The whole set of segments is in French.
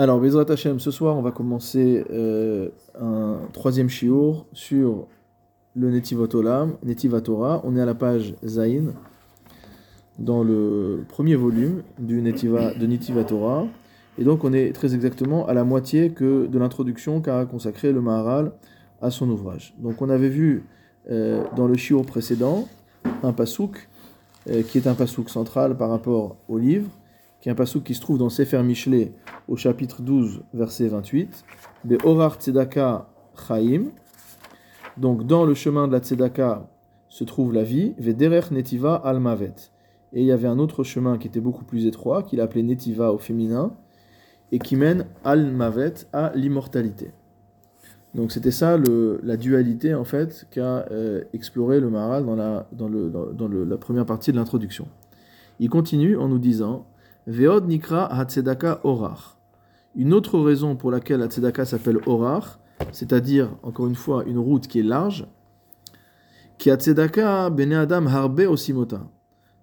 Alors, Bezrat Hashem, ce soir, on va commencer euh, un troisième shiur sur le Netivot Olam, Torah. On est à la page Zain, dans le premier volume du Netiva, de Netivot Torah. Et donc, on est très exactement à la moitié que de l'introduction qu'a consacré le Maharal à son ouvrage. Donc, on avait vu euh, dans le shiur précédent un pasouk, euh, qui est un pasouk central par rapport au livre qui est un passage qui se trouve dans Sefer Michelet au chapitre 12, verset 28. Be Orar Tzedaka Chaim. Donc dans le chemin de la Tzedaka se trouve la vie. Ve Derer Netiva Al Mavet. Et il y avait un autre chemin qui était beaucoup plus étroit, qu'il appelait Netiva au féminin, et qui mène Al Mavet à l'immortalité. Donc c'était ça la dualité en fait qu'a euh, exploré le Maharal dans, la première partie de l'introduction. Il continue en nous disant Veod Nikra Hatzedaka Orar. Une autre raison pour laquelle Hatzedaka s'appelle Orar, c'est-à-dire, encore une fois, une route qui est large, qui Hatzedaka Bene Adam Harbe Osimota.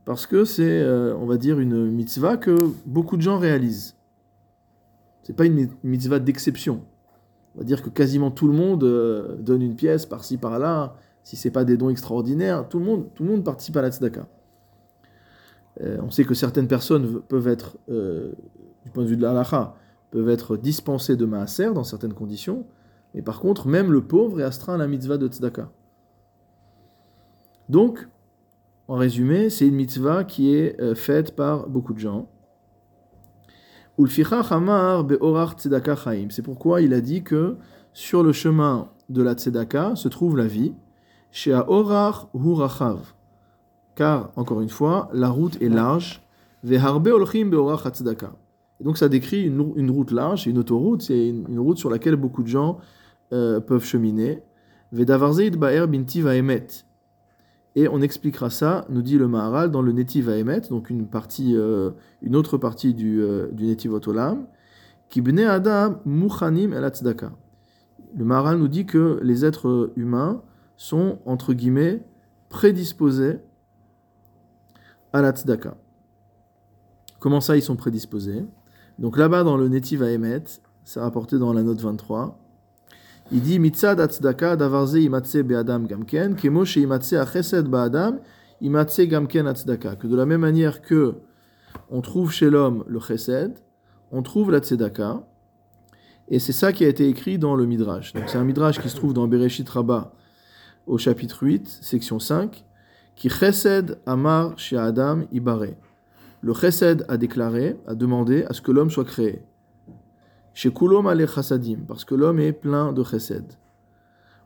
Parce que c'est, euh, on va dire, une mitzvah que beaucoup de gens réalisent. C'est pas une mitzvah d'exception. On va dire que quasiment tout le monde euh, donne une pièce par-ci par-là. Si c'est pas des dons extraordinaires, tout le monde, tout le monde participe à la tzedaka. Euh, on sait que certaines personnes peuvent être, euh, du point de vue de l'alaha, peuvent être dispensées de maaser dans certaines conditions, mais par contre, même le pauvre est astreint à la mitzvah de tzedaka. Donc, en résumé, c'est une mitzvah qui est euh, faite par beaucoup de gens. C'est pourquoi il a dit que sur le chemin de la tzedaka se trouve la vie. Chez Orar Hurachav car, encore une fois, la route est large. Et donc ça décrit une, route large, une autoroute, c'est une, route sur laquelle beaucoup de gens euh, peuvent cheminer. Et on expliquera ça, nous dit le Maharal, dans le Netiv Emet, donc une, partie, euh, une autre partie du, euh, du Netiv Otolam, qui Adam Muchanim el Le Maharal nous dit que les êtres humains sont, entre guillemets, prédisposés à la. Comment ça, ils sont prédisposés? Donc là-bas, dans le Netiv Emet, c'est rapporté dans la note 23, il dit Mitzad tzedaka davarze be'adam gamken, kemo achesed ba'adam, imatse gamken tzedaka. Que de la même manière que on trouve chez l'homme le chesed, on trouve la. Et c'est ça qui a été écrit dans le Midrash. Donc c'est un Midrash qui se trouve dans Bereshit Rabbah au chapitre 8, section 5. Qui chesed amar chez Adam ibare. Le chesed a déclaré, a demandé à ce que l'homme soit créé. Chez ale parce que l'homme est plein de chesed.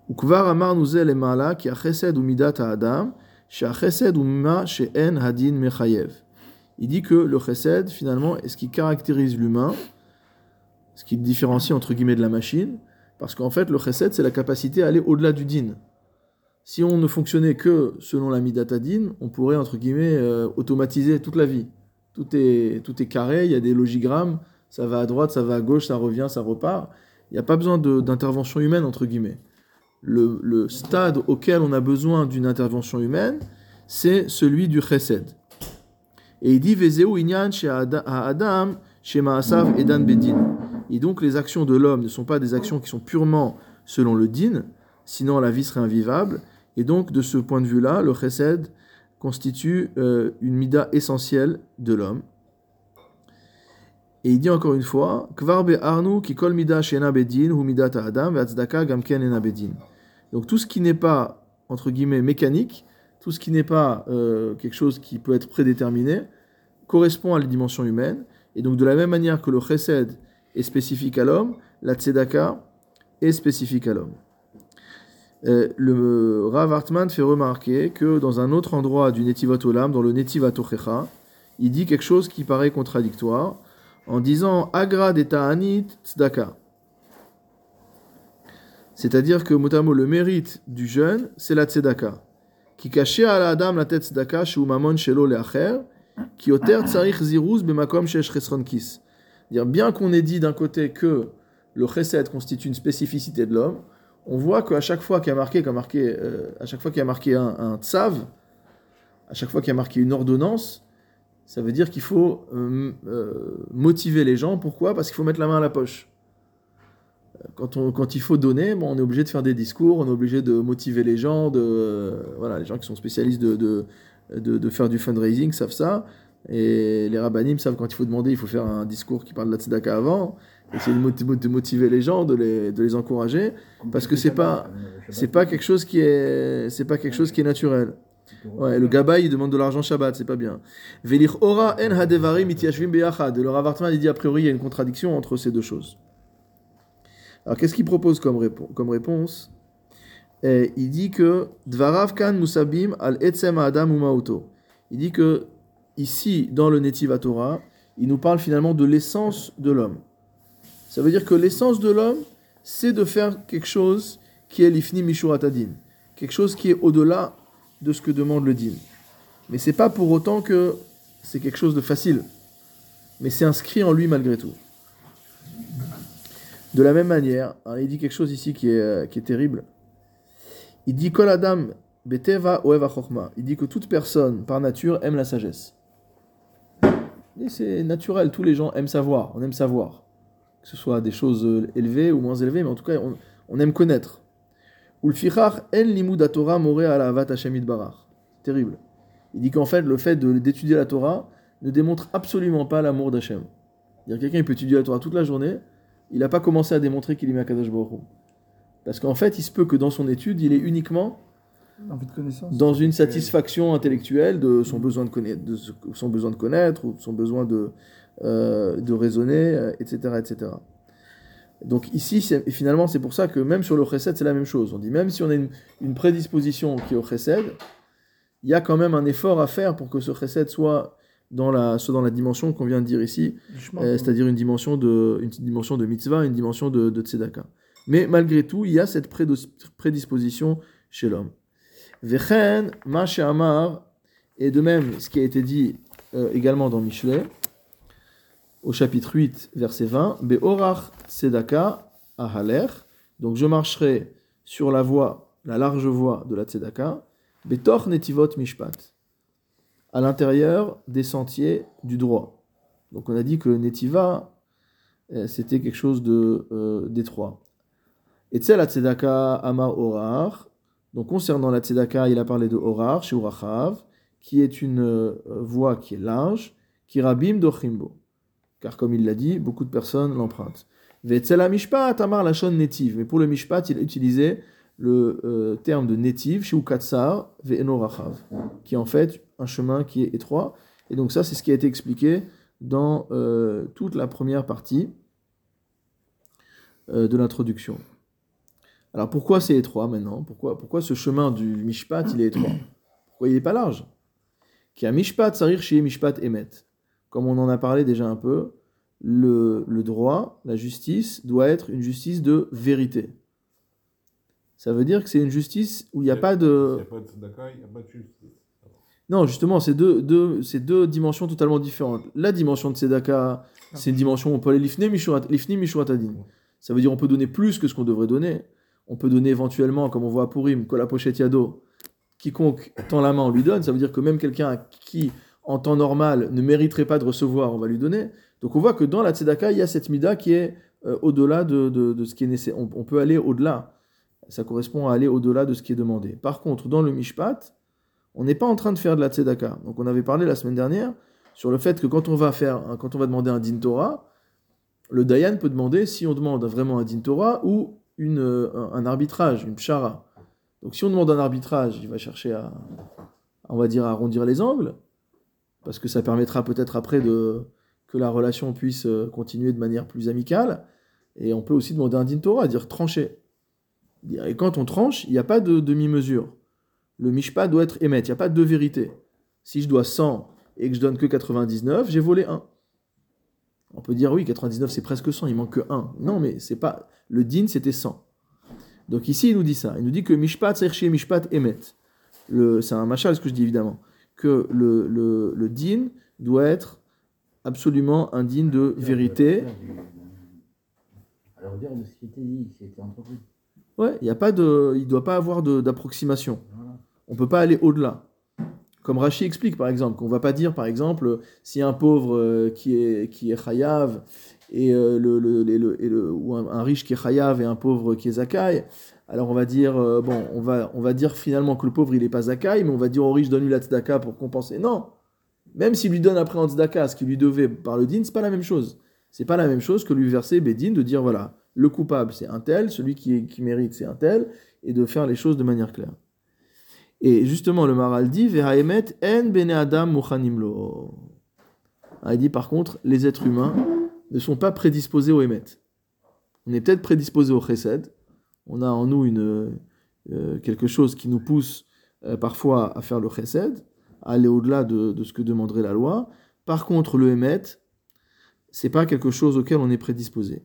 Ukvar amar emala qui a chesed ou midat à Adam, chez chesed ou ma chez en hadin mechayev. Il dit que le chesed, finalement, est ce qui caractérise l'humain, ce qui le différencie entre guillemets de la machine, parce qu'en fait, le chesed, c'est la capacité à aller au-delà du din si on ne fonctionnait que selon la midatadine, on pourrait, entre guillemets, euh, automatiser toute la vie. Tout est, tout est carré, il y a des logigrammes, ça va à droite, ça va à gauche, ça revient, ça repart. Il n'y a pas besoin d'intervention humaine, entre guillemets. Le, stade auquel on a besoin d'une intervention humaine, c'est celui du chesed. Et il dit Vezeu inyan chez Adam, chez Maasav et Bedin. Et donc les actions de l'homme ne sont pas des actions qui sont purement selon le din, sinon la vie serait invivable. Et donc, de ce point de vue-là, le chesed constitue euh, une mida essentielle de l'homme. Et il dit encore une fois, arnu kol gamken. Donc tout ce qui n'est pas, entre guillemets, mécanique, tout ce qui n'est pas euh, quelque chose qui peut être prédéterminé, correspond à la dimension humaine. Et donc de la même manière que le chesed est spécifique à l'homme, la tzedaka est spécifique à l'homme. Euh, le Rav Hartman fait remarquer que dans un autre endroit du Netivat Olam, dans le Netivat Ochecha, il dit quelque chose qui paraît contradictoire en disant Agra de Ta'anit Tzedaka. C'est-à-dire que motamo le mérite du jeûne, c'est la tzedaka. Qui cachait à la adam la tête tzedaka chez mamon shelo leacher, qui oter tsarich ziruz bemakom shesh. Dire bien qu'on ait dit d'un côté que le chesed constitue une spécificité de l'homme, on voit qu'à chaque fois qu'il y a marqué, euh, à chaque fois qu'il a marqué un, tsav, à chaque fois qu'il y a marqué une ordonnance, Ça veut dire qu'il faut euh, euh, motiver les gens. Pourquoi? Parce qu'il faut mettre la main à la poche. Quand, on, il faut donner, bon, on est obligé de faire des discours, on est obligé de motiver les gens, de, voilà, les gens qui sont spécialistes de faire du fundraising savent ça. Et les rabbinim savent quand il faut demander, il faut faire un discours qui parle de la tzedaka avant, essayer de de motiver les gens, de les, encourager, parce que c'est pas, pas quelque chose qui est, naturel. Le gabay, il demande de l'argent Shabbat, c'est pas bien. Velir ora en beyachad. Il dit a priori, il y a une contradiction entre ces deux choses. Alors, qu'est-ce qu'il propose comme, répo- comme réponse? Eh, Il dit que dvarav musabim al etzem adam umauto. Il dit que ici, dans le Netiv Torah, il nous parle finalement de l'essence de l'homme. Ça veut dire que l'essence de l'homme, c'est de faire quelque chose qui est l'ifni mishuratadin, quelque chose qui est au-delà de ce que demande le din. Mais c'est pas pour autant que c'est quelque chose de facile, mais c'est inscrit en lui malgré tout. De la même manière, hein, il dit quelque chose ici qui est, euh, qui est terrible. Il dit Kol Adam beteva chokma. Il dit que toute personne, par nature, aime la sagesse. C'est naturel, tous les gens aiment savoir, on aime savoir. Que ce soit des choses euh, élevées ou moins élevées, mais en tout cas, on, on aime connaître. Ulfichach en limud Torah ala avat Hashem yitbarach. Terrible. Il dit qu'en fait, le fait d'étudier la Torah ne démontre absolument pas l'amour d'Hachem. C'est-à-dire quelqu'un peut étudier la Torah toute la journée, il n'a pas commencé à démontrer qu'il aimait Akadosh Baruch. Parce qu'en fait, il se peut que dans son étude, il est uniquement de dans une satisfaction intellectuelle de son besoin de connaître, de son besoin de connaître ou de son besoin de, euh, de raisonner, euh, etc., etc. Donc ici, finalement, c'est pour ça que même sur le chesed, c'est la même chose. On dit même si on a une, une prédisposition qui est au chesed, il y a quand même un effort à faire pour que ce chesed soit dans la, soit dans la dimension qu'on vient de dire ici, euh, c'est-à-dire une dimension de, une dimension de mitzvah, une dimension de, de tzedaka. Mais malgré tout, il y a cette prédisposition chez l'homme. Vechen, ma et de même ce qui a été dit euh, également dans Michelet, au chapitre 8, verset 20, Be'orach tzedaka ahaler, donc je marcherai sur la voie, la large voie de la tzedaka, Betor netivot mishpat, à l'intérieur des sentiers du droit. Donc on a dit que netiva, euh, c'était quelque chose de euh, d'étroit. Et la tzedaka amar orar, donc concernant la tzedaka, il a parlé de orar, chez Urachav, qui est une euh, voie qui est large, qui rabim dochimbo. Car comme il l'a dit, beaucoup de personnes l'empruntent. Amar netiv. Mais pour le mishpat, il a utilisé le euh, terme de netiv, qui est en fait un chemin qui est étroit. Et donc ça, c'est ce qui a été expliqué dans euh, toute la première partie euh, de l'introduction. Alors pourquoi c'est étroit maintenant? Pourquoi, pourquoi ce chemin du mishpat, il est étroit? Pourquoi il n'est pas large? Qui a mishpat sarir chez mishpat emet. Comme on en a parlé déjà un peu, le, le droit, la justice, doit être une justice de vérité. Ça veut dire que c'est une justice où il n'y a pas de... Il n'y a pas de tzedaka, il n'y a pas de justice. Non, justement, c'est deux, deux, c'est deux dimensions totalement différentes. La dimension de Tzedaka, c'est une dimension où on peut aller l'ifni mishurat- l'ifni mishuratadin. Ça veut dire on peut donner plus que ce qu'on devrait donner. On peut donner éventuellement, comme on voit à Purim, que la pochette yado, quiconque tend la main, on lui donne. Ça veut dire que même quelqu'un qui, en temps normal, ne mériterait pas de recevoir, on va lui donner. Donc on voit que dans la Tzedaka, il y a cette mida qui est euh, au-delà de, de- ce qui est nécessaire. On, peut aller au-delà. Ça correspond à aller au-delà de ce qui est demandé. Par contre, dans le Mishpat, on n'est pas en train de faire de la tzedaka. Donc on avait parlé la semaine dernière sur le fait que quand on va faire, quand on va demander un din Torah, le dayan peut demander si on demande vraiment un din Torah ou une, euh, un, un arbitrage, une pshara. Donc si on demande un arbitrage, il va chercher à, on va dire, à arrondir les angles, parce que ça permettra peut-être après de, que la relation puisse euh, continuer de manière plus amicale. Et on peut aussi demander un din Torah, dire trancher. Et quand on tranche, il n'y a pas de demi-mesure le mishpat doit être émet, il n'y a pas de vérité. Si je dois 100 et que je donne que 99, j'ai volé 1. On peut dire oui, 99 c'est presque 100, il manque que 1. Non, mais c'est pas le din c'était 100. Donc ici il nous dit ça, il nous dit que mishpat chercher mishpat émet. Le c'est un machal ce que je dis évidemment que le, le, le din doit être absolument un din de vérité. Alors de ce qui était dit, entrepris. Ouais, il y a pas de il doit pas avoir d'approximation. Voilà. On peut pas aller au-delà. Comme Rashi explique par exemple, qu'on va pas dire par exemple si un pauvre euh, qui est qui est chayav et euh, le, le, le- le- et le- ou un, un riche qui est chayav et un pauvre qui est zakai, alors on va dire euh, bon on va on va dire finalement que le pauvre il est pas zakai, mais on va dire au riche donne lui la tzedaka pour compenser. Non, même s'il lui donne après en tzedaka ce qu'il lui devait par le din, c'est pas la même chose. C'est pas la même chose que lui verser bedin de dire voilà le coupable c'est un tel, celui qui, qui mérite c'est un tel, et de faire les choses de manière claire. Et justement, le Maral dit Vehaemet en bene adam muchanim lo. Ah, Il dit par contre, les êtres humains ne sont pas prédisposés au Emet. On est peut-être prédisposés au Chesed. On a en nous une, euh, quelque chose qui nous pousse euh, parfois à faire le Chesed, à aller au-delà de, ce que demanderait la loi. Par contre, le Emet, c'est pas quelque chose auquel on est prédisposé.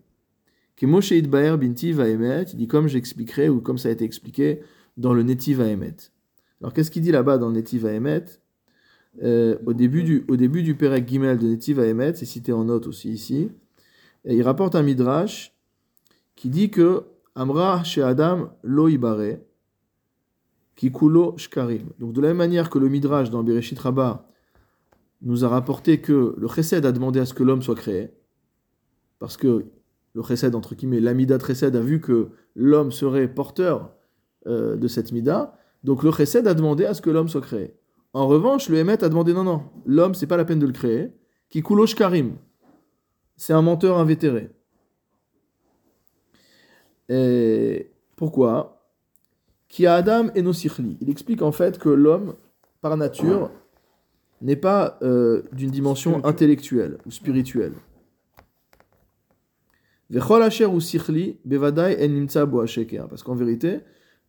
Moshe Idbaer binti Vaemet, il dit comme j'expliquerai ou comme ça a été expliqué dans le Netiv Vaemet. Alors qu'est-ce qu'il dit là-bas dans le Netiv Vaemet Euh, au, début du, au début du Perek Gimel de Netiv Vaemet, c'est cité en note aussi ici, il rapporte un Midrash qui dit que Amra chez Adam lo ibare, qui kulo shkarim. Donc de la même manière que le Midrash dans Bereshit Rabbah nous a rapporté que le Chesed a demandé à ce que l'homme soit créé, parce que le Chesed, entre guillemets, l'Amida Chesed a vu que l'homme serait porteur euh, de cette Mida, donc le Chesed a demandé à ce que l'homme soit créé. En revanche, le Hémet a demandé non, non, l'homme, c'est pas la peine de le créer, qui koulosh karim. C'est un menteur invétéré. Et pourquoi? Qui a Adam et Nosichli. Il explique en fait que l'homme, par nature, n'est pas euh, d'une dimension intellectuelle ou spirituelle. Hasheker. Parce qu'en vérité,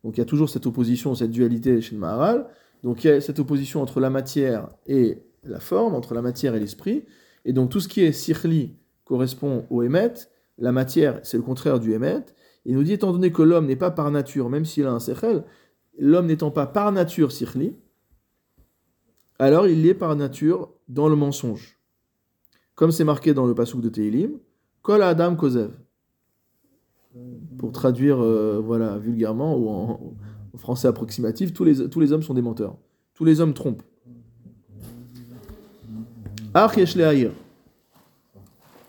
donc il y a toujours cette opposition, cette dualité chez le Maharal. Donc il y a cette opposition entre la matière et la forme, entre la matière et l'esprit. Et donc tout ce qui est sichli correspond au émet. La matière, c'est le contraire du émet. Il nous dit, étant donné que l'homme n'est pas par nature, même s'il a un sechel, l'homme n'étant pas par nature sichli, alors il est par nature dans le mensonge. Comme c'est marqué dans le passouk de Teilim, Kol Adam Kozev. Pour traduire euh, voilà, vulgairement ou en, français approximatif, tous les, tous les hommes sont des menteurs. Tous les hommes trompent.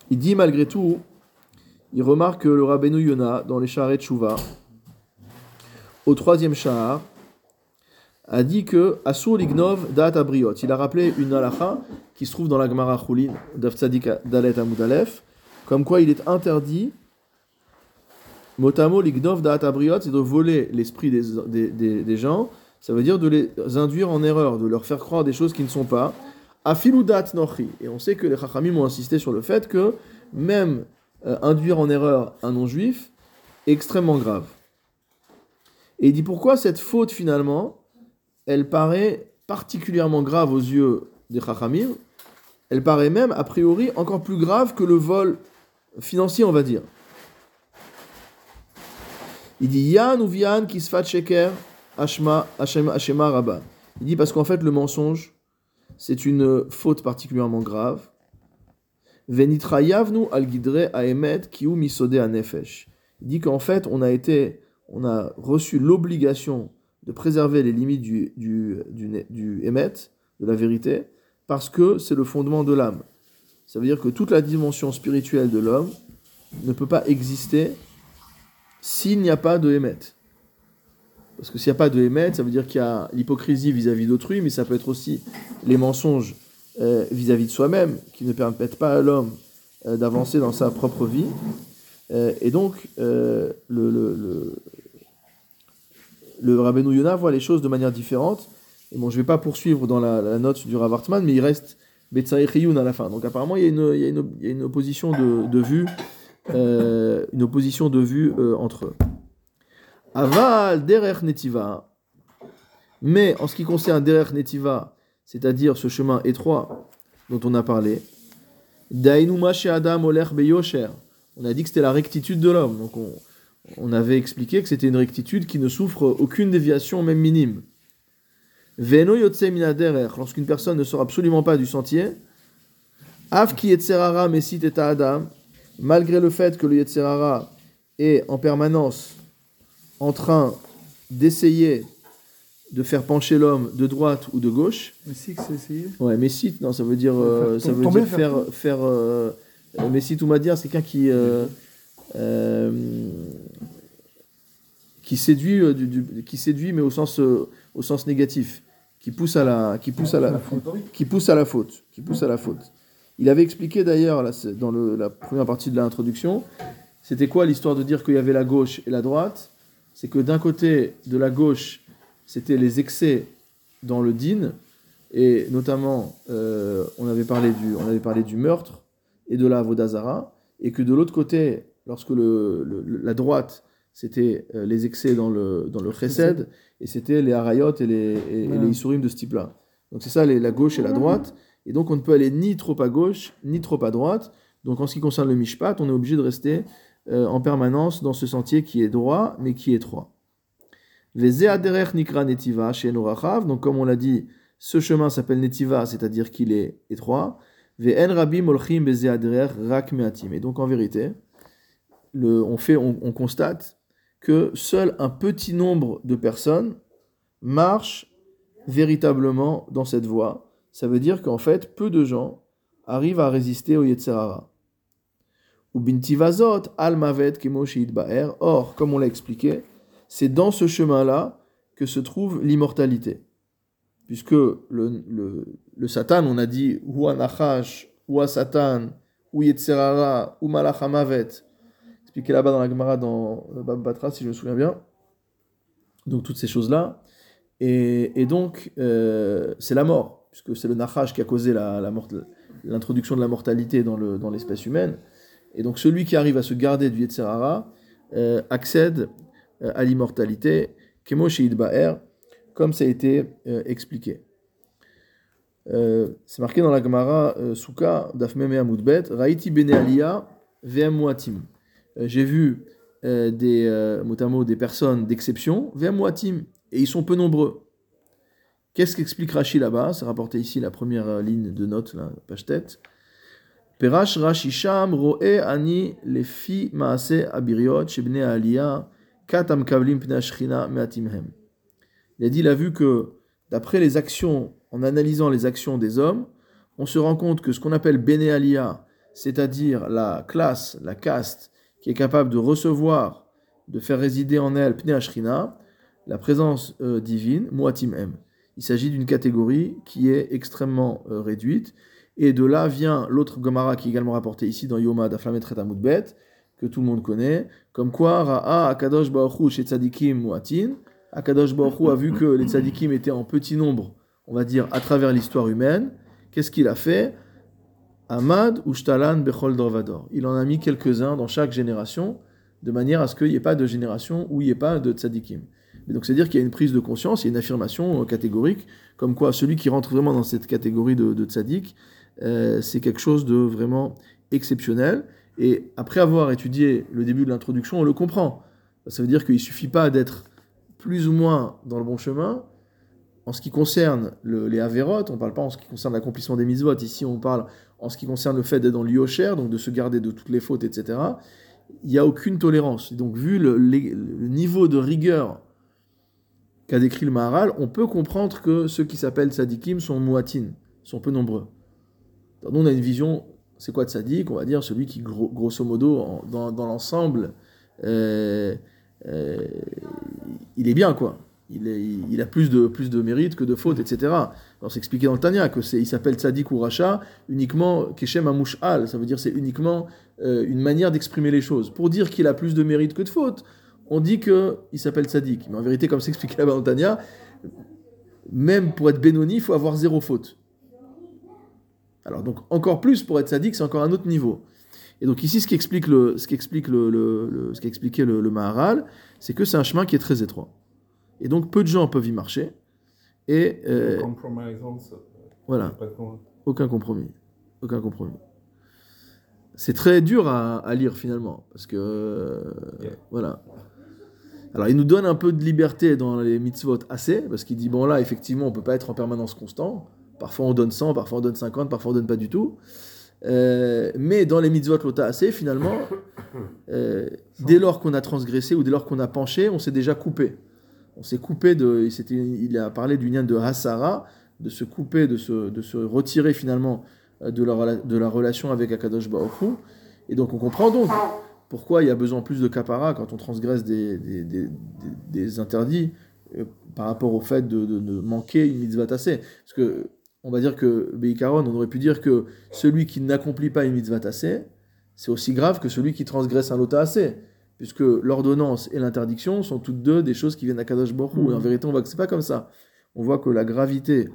Il dit malgré tout, il remarque que le Rabbeinu Yona, dans les Shaharet Tshuva, au troisième Shahar, a dit que Asur Dat Abriot. Il a rappelé une halacha qui se trouve dans la Gemara Choulin, Daf Tzadik Dalet Amud Aleph, comme quoi il est interdit, motamo Lignov Dat Abriot, c'est de voler l'esprit des, des, gens, ça veut dire de les induire en erreur, de leur faire croire des choses qui ne sont pas. Afilu Dat Nochi. Et on sait que les Chachamim ont insisté sur le fait que même euh, induire en erreur un non-juif extrêmement grave. Et il dit pourquoi cette faute finalement, elle paraît particulièrement grave aux yeux des Chachamim, elle paraît même a priori encore plus grave que le vol financier, on va dire. Il dit Yan ou fait sheker Ashma Hashema Rabba. Il dit parce qu'en fait le mensonge c'est une faute particulièrement grave. Venitra yavnu al gidre aemet kiu misode anefesh. Il dit qu'en fait on a été, on a reçu l'obligation de préserver les limites du, du, de la vérité, parce que c'est le fondement de l'âme. Ça veut dire que toute la dimension spirituelle de l'homme ne peut pas exister s'il n'y a pas de émet. Parce que s'il n'y a pas de émet, ça veut dire qu'il y a l'hypocrisie vis-à-vis d'autrui, mais ça peut être aussi les mensonges euh, vis-à-vis de soi-même, qui ne permettent pas à l'homme euh, d'avancer dans sa propre vie. Euh, et donc, le, le, le, Rabbeinu voit les choses de manière différente. Bon, je ne vais pas poursuivre dans la, note du Rav Hartman, mais il reste Betsaï à la fin. Donc apparemment, il y a une, a il y a une opposition de, vue, une opposition de vue entre eux. Aval derer netiva. Mais en ce qui concerne derer netiva, c'est-à-dire ce chemin étroit dont on a parlé, Adam. On a dit que c'était la rectitude de l'homme. Donc on, avait expliqué que c'était une rectitude qui ne souffre aucune déviation, même minime. Veno lorsqu'une personne ne sort absolument pas du sentier, af ki yetzerara mesit et adam, malgré le fait que le yetzerara est en permanence en train d'essayer de faire pencher l'homme de droite ou de gauche. Mais si que c'est essayé. Ouais, Messite, non, ça veut dire, euh, Faire ça veut dire faire, faire faire, euh, euh, Messite ou Madir, c'est quelqu'un qui, euh, qui séduit, du, du- qui séduit, mais au sens, au sens négatif, qui pousse à la, qui pousse à la, qui pousse à la faute, qui pousse à la faute. Il avait expliqué d'ailleurs dans le- la première partie de l'introduction, c'était quoi l'histoire de dire qu'il y avait la gauche et la droite? C'est que d'un côté de la gauche, c'était les excès dans le din, et notamment euh, on, avait parlé du, on avait parlé du meurtre et de la Vodazara, et que de l'autre côté, lorsque le, la droite, c'était euh, les excès dans le, dans le chesed, et c'était les harayot et les, et, les isurim de ce type-là. Donc c'est ça, les- la gauche et la droite, et donc on ne peut aller ni trop à gauche, ni trop à droite. Donc en ce qui concerne le mishpat, on est obligé de rester euh, en permanence dans ce sentier qui est droit, mais qui est étroit. Donc comme on l'a dit, ce chemin s'appelle netiva, c'est-à-dire qu'il est étroit. Ve'en rabim olchim bezeaderech rak meatim. Et donc en vérité, le, on, fait, on, on constate que seul un petit nombre de personnes marchent véritablement dans cette voie. Ça veut dire qu'en fait, peu de gens arrivent à résister au Yetzerara. Ou bintivazot al mavet kemo ba'er. Or, comme on l'a expliqué, c'est dans ce chemin-là que se trouve l'immortalité. Puisque le, le, Satan, on a dit, ou anachash, ou Satan, ou Yetzerara, ou malach hamavet. Expliqué là-bas dans la Gemara, dans le Bab Batra, si je me souviens bien. Donc, toutes ces choses-là. Et, et donc, euh, c'est la mort, puisque c'est le Nachash qui a causé la, la mort- l'introduction de la mortalité dans, le, dans l'espèce humaine. Et donc, celui qui arrive à se garder du Yetzerara euh, accède euh, à l'immortalité, comme ça a été euh, expliqué. Euh, c'est marqué dans la Gemara euh, Souka, Dafmeme Amoudbet, Raiti Bene Aliyah, Muatim. Euh, J'ai vu des, mot des personnes d'exception, Muatim, et ils sont peu nombreux. Qu'est-ce qu'explique Rashi là-bas? C'est rapporté ici la première ligne de note, la page tête. Perash Rashi Sham Roe Ani Lefi Maase Abiriot Shebne Aliyah Il a dit, il a vu que d'après les actions, en analysant les actions des hommes, on se rend compte que ce qu'on appelle Bene Aliyah, c'est-à-dire la classe, la caste, qui est capable de recevoir, de faire résider en elle Pnei Ashchina, la présence euh, divine, Muatim M. Il s'agit d'une catégorie qui est extrêmement euh, réduite. Et de là vient l'autre Gomara qui est également rapporté ici dans Yoma d'Aflamet Amoudbet, que tout le monde connaît, comme quoi Ra'a Akadosh Baruch chez Tzadikim Muatin. Akadosh Baruch Hu a vu que les Tzadikim étaient en petit nombre, on va dire, à travers l'histoire humaine. Qu'est-ce qu'il a fait? Ahmad ou Shtalan Bechol Dorvador. Il en a mis quelques-uns dans chaque génération, de manière à ce qu'il n'y ait pas de génération où il n'y ait pas de Tzadikim. Mais donc, c'est-à-dire qu'il y a une prise de conscience, il y a une affirmation euh, catégorique, comme quoi celui qui rentre vraiment dans cette catégorie de, tzaddik, euh, c'est quelque chose de vraiment exceptionnel. Et après avoir étudié le début de l'introduction, on le comprend. Ça veut dire qu'il ne suffit pas d'être plus ou moins dans le bon chemin. En ce qui concerne le- les avérotes, on ne parle pas en ce qui concerne l'accomplissement des mitzvot. Ici, on parle en ce qui concerne le fait d'être dans l'iocher, donc de se garder de toutes les fautes, etc. Il n'y a aucune tolérance. Donc, vu le, niveau de rigueur qu'a décrit le Maharal, on peut comprendre que ceux qui s'appellent tzadikim sont muatin, sont peu nombreux. Alors, nous, on a une vision, c'est quoi tzadik On va dire celui qui, gros- grosso modo, dans, l'ensemble, euh, euh, il est bien, quoi. Il, il a plus de, plus de mérite que de fautes, etc. C'est expliqué dans le Tanya que il s'appelle tzadik ou racha uniquement keshem amouch al, ça veut dire c'est uniquement euh, une manière d'exprimer les choses. Pour dire qu'il a plus de mérite que de fautes, on dit qu'il s'appelle Tzadik. Mais en vérité, comme c'est expliqué là-bas dans Tanya, même pour être Benoni, il faut avoir zéro faute. Alors donc encore plus pour être Tzadik, c'est encore un autre niveau. Et donc ici, ce qui explique le, ce qui explique le, le- le- ce qui expliquait le, le Maharal, c'est que c'est un chemin qui est très étroit. Et donc peu de gens peuvent y marcher. Et euh, voilà. Aucun compromis. Aucun compromis. C'est très dur à, à lire finalement, parce que euh, Yeah. voilà. Alors il nous donne un peu de liberté dans les mitzvot assez, parce qu'il dit bon là effectivement on peut pas être en permanence constant. Parfois on donne 100, parfois on donne 50, parfois on donne pas du tout. Euh, mais dans les mitzvot lota assez finalement, euh, dès lors qu'on a transgressé ou dès lors qu'on a penché, on s'est déjà coupé. On s'est coupé de. il a parlé du lien de Hasara, de se couper, de se, de se retirer finalement euh, de la, de la relation avec Akadosh Hu. Et donc on comprend donc pourquoi il y a besoin plus de kapara quand on transgresse des, des, des- des- des interdits euh, par rapport au fait de, de- de manquer une mitzvah tassée. Parce que on va dire que Beikaron, on aurait pu dire que celui qui n'accomplit pas une mitzvah tassée, c'est aussi grave que celui qui transgresse un lota assez. Puisque l'ordonnance et l'interdiction sont toutes deux des choses qui viennent à Kadosh. Et en vérité, on voit que c'est pas comme ça. On voit que la gravité,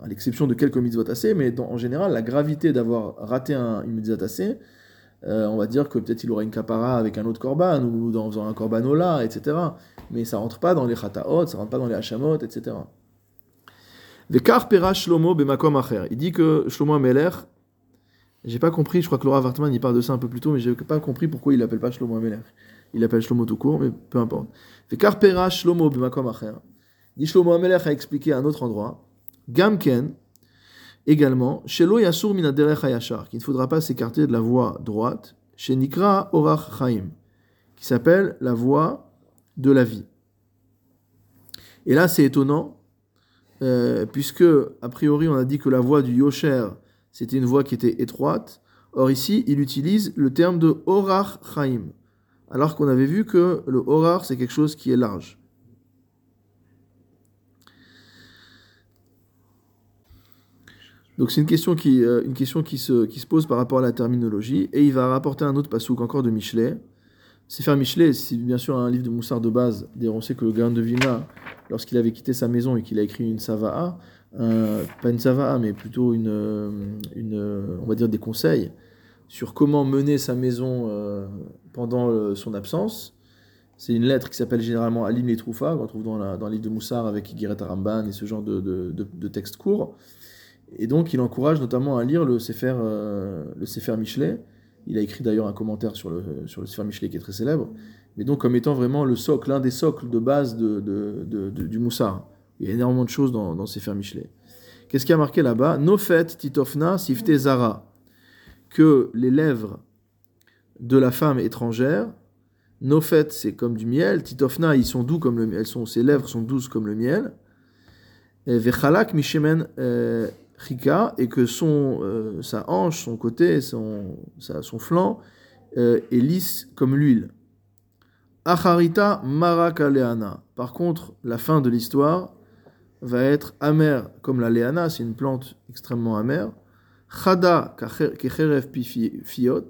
à l'exception de quelques mitzvot tassés, mais dans- en général, la gravité d'avoir raté un, une mitzvah tassée, euh, on va dire que peut-être il aura une kapara avec un autre korban ou dans, faisant un korbanola, etc. Mais ça rentre pas dans les chataot, ça rentre pas dans les hachamot, etc. Vekar pera Shlomo bemakom acher. Il dit que Shlomo Amelech, j'ai pas compris, je crois que Laura Wartman il parle de ça un peu plus tôt, mais j'ai pas compris pourquoi il l'appelle pas Shlomo Amelech. Il l'appelle Shlomo tout court, mais peu importe. Vekar Shlomo bemakom acher. Dit Shlomo a expliqué à un autre endroit, Gamken, également, Shelo Yasur min derech hayashar, qu'il ne faudra pas s'écarter de la voie droite, chez Nikra Orach Chaim, qui s'appelle la voie de la vie. Et là, c'est étonnant, euh, puisque, a priori, on a dit que la voie du Yosher, c'était une voie qui était étroite. Or, ici, il utilise le terme de Orach Chaim, alors qu'on avait vu que le Orach, c'est quelque chose qui est large. Donc c'est une question qui, euh, une question qui se, qui se pose par rapport à la terminologie, et il va rapporter un autre pasouk encore de Michelet. Sefer Michelet, c'est bien sûr un livre de Moussard de base. On sait que le Gaon de Vilna, lorsqu'il avait quitté sa maison et qu'il a écrit une Sava'a, euh, pas une Sava'a, mais plutôt une, euh, euh, on va dire des conseils sur comment mener sa maison euh, pendant son absence. C'est une lettre qui s'appelle généralement Alim les Troufa, qu'on trouve dans, la, dans le livre de Moussard avec Igiret Aramban et ce genre de, de, de, textes courts. Et donc, il encourage notamment à lire le Sefer, le Sefer Michelet. Il a écrit d'ailleurs un commentaire sur le, sur le Michelet qui est très célèbre. Mais donc, comme étant vraiment le socle, l'un des socles de base de, du Moussard. Il y a énormément de choses dans, dans Sefer Michelet. Qu'est-ce qui a marqué là-bas? Nofet titofna sifte zara. Que les lèvres de la femme étrangère, Nofet, c'est comme du miel. Titofna, ils sont doux comme le miel. Elles sont, ses lèvres sont douces comme le miel. Vechalak mishemen chika, et que son, euh, sa hanche, son côté, son, sa- son flanc euh, est lisse comme l'huile. Acharita marakaleana. Par contre, la fin de l'histoire va être amère comme la léana, c'est une plante extrêmement amère. Chada kecherev fiot.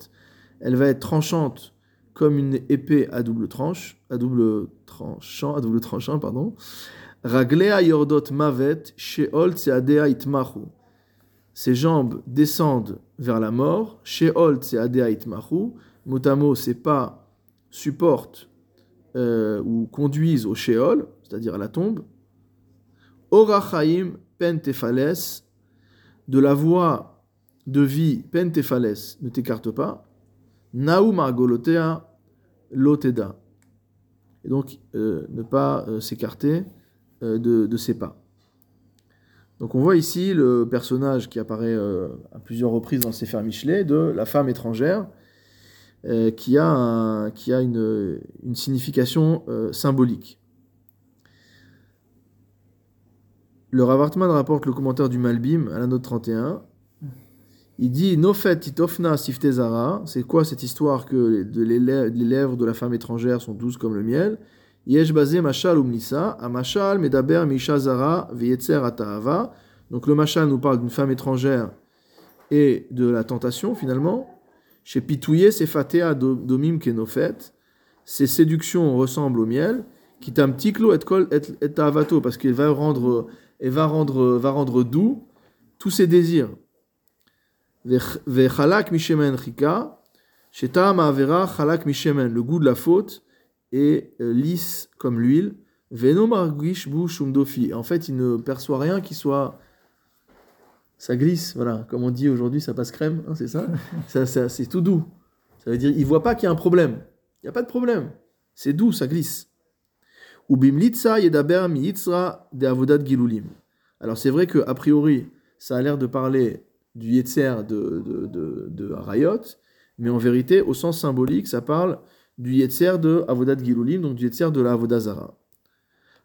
Elle va être tranchante comme une épée à double tranche, à double tranchant, à double tranchant, pardon. Raglea yordot mavet, sheol itmachu. Ses jambes descendent vers la mort, sheol itmachu. Motamo, ses pas supportent euh, ou conduisent au sheol, c'est-à-dire à la tombe. Orachaim pentefales, de la voie de vie pentefales, ne t'écarte pas. Naou margolotea loteda. Et donc, euh, ne pas euh, s'écarter de ses pas. Donc on voit ici le personnage qui apparaît euh, à plusieurs reprises dans le Sefer Michelet de la femme étrangère euh, qui a, une, signification euh, symbolique. Le Rav Hartman rapporte le commentaire du Malbim à la note 31. Il dit Nofet titofna siftezara. C'est quoi cette histoire que les lèvres de la femme étrangère sont douces comme le miel? Yesh basé machal umnissa, a machal medaber misha zara veyetzer atahava. Donc le machal nous parle d'une femme étrangère et de la tentation finalement. Chez Pitouye, c'est fatea do- domim kenofet. Ces séductions ressemblent au miel. Kitam tiklo et kol et, et tahavato, parce qu'elle va rendre, elle va rendre, va rendre doux tous ses désirs. Vechalak mishemen chika, shetam avera chalak mishemen, le goût de la faute est euh, lisse comme l'huile. Veno shumdofi. En fait, il ne perçoit rien qui soit. Ça glisse, voilà. Comme on dit aujourd'hui, ça passe crème, hein, c'est ça, ça, ça- C'est tout doux. Ça veut dire, il voit pas qu'il y a un problème. Il n'y a pas de problème. C'est doux, ça glisse. Ou bimlitza yedaber mi yitzra de avodat gilulim. Alors c'est vrai que a priori, ça a l'air de parler du yetzer de, de, de, de Harayot, mais en vérité, au sens symbolique, ça parle du Yetzer de Avodat Gilulim, donc du Yetzer de la Avodah Zara.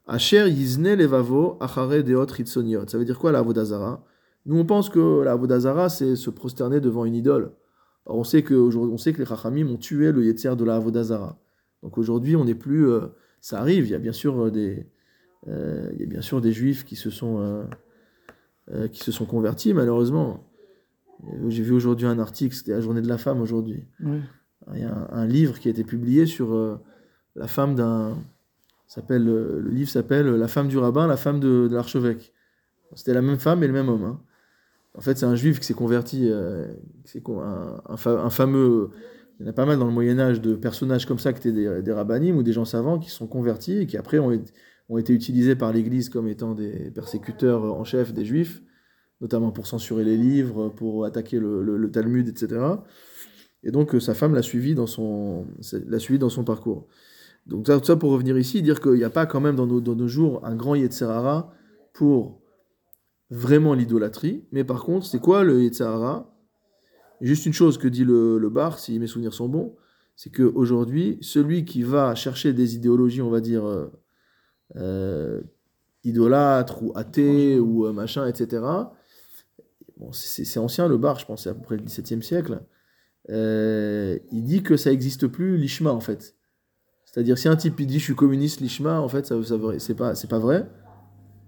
Asher yizne levavo achare deot ritsoniot. Ça veut dire quoi la Avodazara Nous, on pense que la Avodazara, c'est se prosterner devant une idole. On sait que, on sait que les Chachamim ont tué le Yetzer de la Avodazara. Donc aujourd'hui, on n'est plus. euh, ça arrive, il y a bien sûr euh, des. euh, il y a bien sûr des juifs qui se sont, qui se sont convertis, malheureusement. J'ai vu aujourd'hui un article, c'était la journée de la femme aujourd'hui. Oui. Il y a un, livre qui a été publié sur euh, la femme d'un. s'appelle euh, Le livre s'appelle La femme du rabbin, la femme de, l'archevêque. C'était la même femme et le même homme. hein. En fait, c'est un juif qui s'est converti, euh, un, un fa- un fameux. Il y en a pas mal dans le Moyen-Âge de personnages comme ça qui étaient des, des rabbinim ou des gens savants qui sont convertis et qui après ont, été- utilisés par l'Église comme étant des persécuteurs en chef des juifs, notamment pour censurer les livres, pour attaquer le Talmud, etc. Et donc euh, sa femme l'a suivi dans son, l'a suivi dans son parcours. Donc ça, ça pour revenir ici, dire qu'il n'y a pas quand même dans nos, dans nos jours un grand Yetzerara pour vraiment l'idolâtrie. Mais par contre, c'est quoi le Yetzerara Juste une chose que dit le, le bar, si mes souvenirs sont bons, c'est qu'aujourd'hui, celui qui va chercher des idéologies, on va dire, euh, euh, idolâtres ou athées ou euh, machin, etc. Bon, c'est c'est ancien le bar, je pense, c'est à peu près le XVIIe siècle. Euh, il dit que ça n'existe plus l'ishma en fait. C'est-à-dire si un type il dit je suis communiste l'ishma, en fait ça, ça c'est pas c'est pas vrai.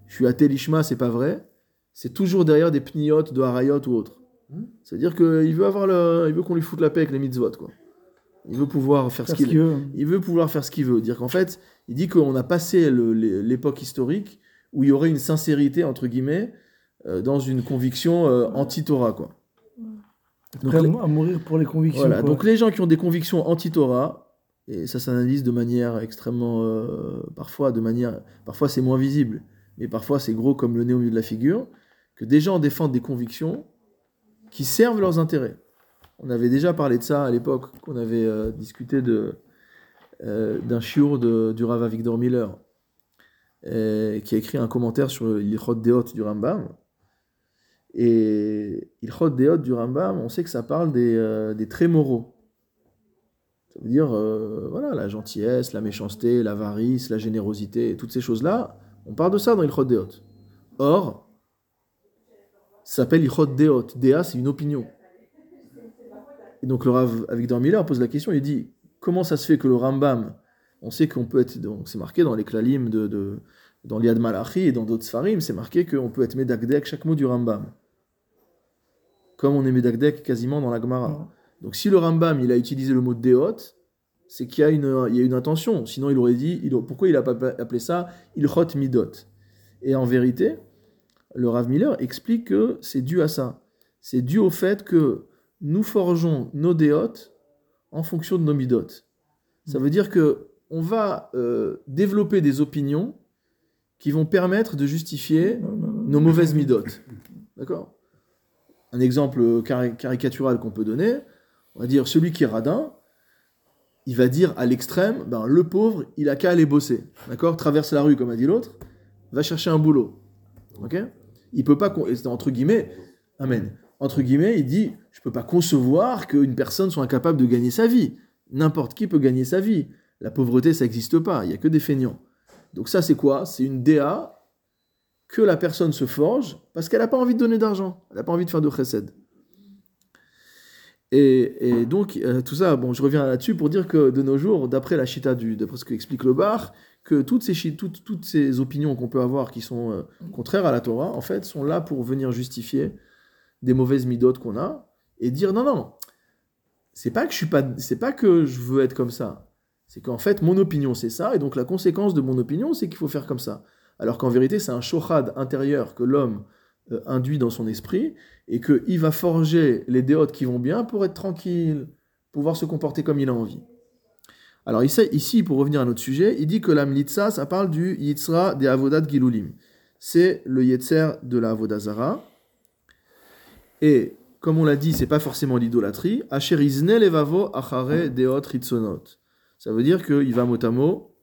Je suis athée l'ishma, c'est pas vrai. C'est toujours derrière des pniotes de harayot ou autre. Hmm. C'est-à-dire qu'il veut avoir le, il veut qu'on lui foute la paix avec les mitzvot quoi. Il veut pouvoir faire ce qu'il que il veut pouvoir faire ce qu'il veut. Dire qu'en fait, il dit qu'on a passé l'époque historique où il y aurait une sincérité, entre guillemets, euh, dans une conviction euh, anti-Torah, quoi. Donc, prêt les- à mourir pour les convictions. voilà, quoi. donc les gens qui ont des convictions anti-Torah, et ça s'analyse de manière extrêmement... euh, parfois, de manière... Parfois, c'est moins visible, mais parfois, c'est gros comme le nez au milieu de la figure, que des gens défendent des convictions qui servent leurs intérêts. On avait déjà parlé de ça à l'époque, qu'on avait euh, discuté de, euh, d'un chiour de, du Rav Victor Miller, qui a écrit un commentaire sur l'Ilchot Deot du Rambam. Et Ilchot Deot du Rambam, on sait que ça parle des, euh, des traits moraux. Ça veut dire, euh, voilà, la gentillesse, la méchanceté, l'avarice, la générosité, toutes ces choses-là, on parle de ça dans Ilchot Deot. Or, ça s'appelle Ilchot Deot. Dea, c'est une opinion. Et donc le Rav Avigdor Miller pose la question, il dit comment ça se fait que le Rambam, on sait qu'on peut être, donc c'est marqué dans les klalim de, de dans l'Yad Malachi et dans d'autres Sfarim, c'est marqué qu'on peut être Medakdek chaque mot du Rambam. Comme on est Medakdek quasiment dans la Gemara. Ouais. Donc si le Rambam il a utilisé le mot Deot, c'est qu'il y a une, il y a une intention. Sinon il aurait dit, il, pourquoi il a pas appelé ça Ilchot Midot? Et en vérité, le Rav Miller explique que c'est dû à ça. C'est dû au fait que nous forgeons nos déotes en fonction de nos midotes. Ça veut dire que on va euh, développer des opinions qui vont permettre de justifier nos mauvaises midotes. D'accord? Un exemple cari- caricatural qu'on peut donner, on va dire celui qui est radin, il va dire à l'extrême, ben, le pauvre, il a qu'à aller bosser. D'accord? Traverse la rue, comme a dit l'autre, va chercher un boulot. Ok? Il peut pas, entre guillemets, amen. Entre guillemets, il dit, je peux pas concevoir qu'une personne soit incapable de gagner sa vie. N'importe qui peut gagner sa vie. La pauvreté, ça n'existe pas. Il y a que des feignants. Donc ça, c'est quoi? C'est une DA que la personne se forge parce qu'elle n'a pas envie de donner d'argent. Elle n'a pas envie de faire de chesed. Et, et donc, euh, tout ça, bon, je reviens là-dessus pour dire que de nos jours, d'après la chita d'après ce que explique le bar, que toutes ces, toutes, toutes ces opinions qu'on peut avoir qui sont euh, contraires à la Torah, en fait, sont là pour venir justifier des mauvaises midotes qu'on a et dire non, non, c'est pas que je suis pas, c'est pas que je veux être comme ça. C'est qu'en fait, mon opinion, c'est ça, et donc la conséquence de mon opinion, c'est qu'il faut faire comme ça. Alors qu'en vérité, c'est un shochad intérieur que l'homme euh, induit dans son esprit, et qu'il va forger les déotes qui vont bien pour être tranquille, pouvoir se comporter comme il a envie. Alors ici, pour revenir à notre sujet, il dit que la mlitza, ça parle du yitzra des avodat gilulim. C'est le yetzer de la avodazara. Et comme on l'a dit, c'est pas forcément l'idolâtrie. Asher izne levavo achare deot ritzonot. Ça veut dire qu'il va mot à mot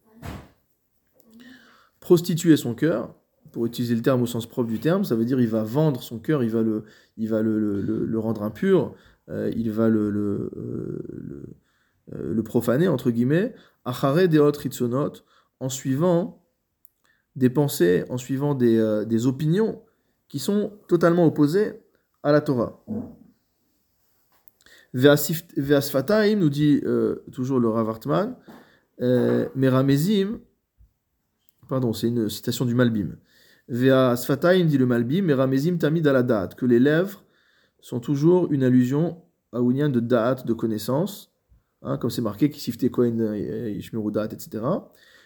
prostituer son cœur, pour utiliser le terme au sens propre du terme, ça veut dire il va vendre son cœur, il va le, rendre impur, euh, il va euh, euh, le profaner, entre guillemets, achare deot ritzonot, en suivant des pensées, en suivant des, opinions qui sont totalement opposées à la Torah. Ve'asfataim, nous dit toujours le Rav Hartman, Meramezim, pardon, c'est une citation du Malbim. Ve'asfataim, dit le Malbim, Meramezim tamid ala da'at, que les lèvres sont toujours une allusion à Ounyan de da'at, de connaissance, hein, comme c'est marqué, qui sifte kohen euh, yishmeru da'at, etc.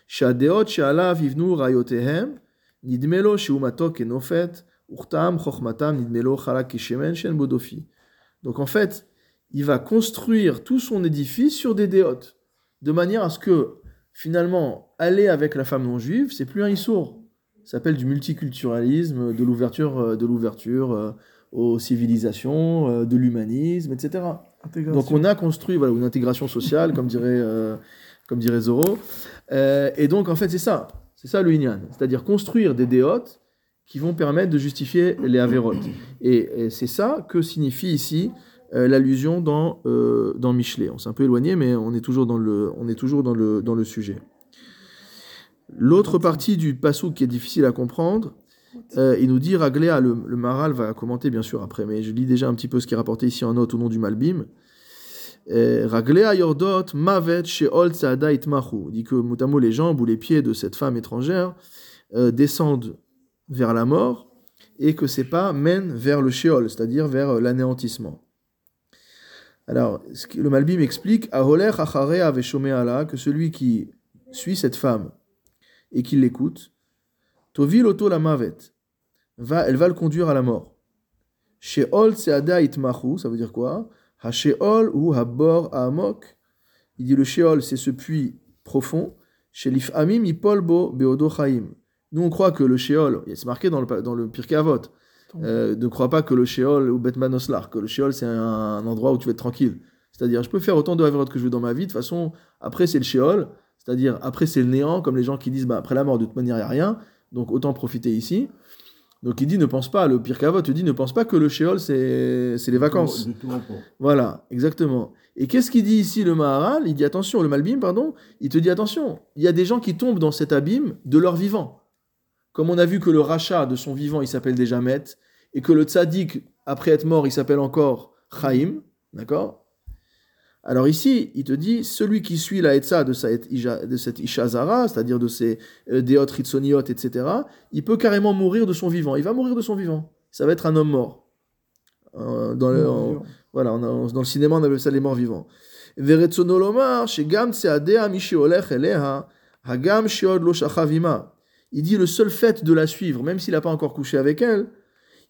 Shadeot she'alav yivnu rayotehem, nidmelo she'umato kenofet, urtam chochmatam nidmelo chalak keshemen shen bodofi. Donc en fait, il va construire tout son édifice sur des déotes, de manière à ce que finalement aller avec la femme non juive, c'est plus un issour. Ça s'appelle du multiculturalisme, de l'ouverture, euh, de l'ouverture euh, aux civilisations, euh, de l'humanisme, etc. Donc on a construit voilà, une intégration sociale, comme dirait, euh, comme dirait Zorro. Euh, et donc en fait c'est ça, c'est ça le Inyan, c'est-à-dire construire des déotes qui vont permettre de justifier les avérotes. Et, et c'est ça que signifie ici euh, l'allusion dans, euh, dans Michelet. On s'est un peu éloigné, mais on est toujours dans le, on est toujours dans le, dans le sujet. L'autre partie du passou qui est difficile à comprendre, euh, il nous dit, Ragléa, le, le Maral va commenter bien sûr après, mais je lis déjà un petit peu ce qui est rapporté ici en note au nom du Malbim. Ragléa yordot mavet sheol tzada itmachu. Il dit que motamo les jambes ou les pieds de cette femme étrangère descendent vers la mort et que ces pas mènent vers le sheol, c'est-à-dire vers l'anéantissement. Alors, le Malbim explique que celui qui suit cette femme et qui l'écoute, tovil oto la mavet, va, elle va le conduire à la mort. Sheol tseada itmachu, ça veut dire quoi? Ha-sheol ou ha-bor ha-amok. Il dit le sheol, c'est ce puits profond. Shelif amim ipolbo beodo chaim. Nous, on croit que le sheol, c'est marqué dans le, dans le Pirkei Avot, euh, ne crois pas que le sheol ou Betman Oslar, que le sheol c'est un, un endroit où tu vas être tranquille. C'est-à-dire, je peux faire autant de Haverot que je veux dans ma vie, de toute façon, après c'est le sheol, c'est-à-dire après c'est le néant, comme les gens qui disent, bah, après la mort, de toute manière, il n'y a rien, donc autant profiter ici. Donc il dit, ne pense pas, le Pirkei Avot te dit, ne pense pas que le sheol c'est c'est les vacances. De tout repos. Voilà, exactement. Et qu'est-ce qu'il dit ici le Maharal? Il dit attention, le Malbim, pardon, il te dit attention, il y a des gens qui tombent dans cet abîme de leur vivant. Comme on a vu que le rachat de son vivant, il s'appelle déjà Met, et que le tzaddik, après être mort, il s'appelle encore Chaim, d'accord? Alors ici, il te dit, celui qui suit la Etza de, de, cette Ishazara, c'est-à-dire de ses euh, Ritsoniot, etc., il peut carrément mourir de son vivant. Il va mourir de son vivant. Ça va être un homme mort. Euh, dans, le, voilà, on a, dans le cinéma, on ça les morts vivants. Veretsonolomar, shegam tseadea, hagam shiod. Il dit le seul fait de la suivre, même s'il n'a pas encore couché avec elle,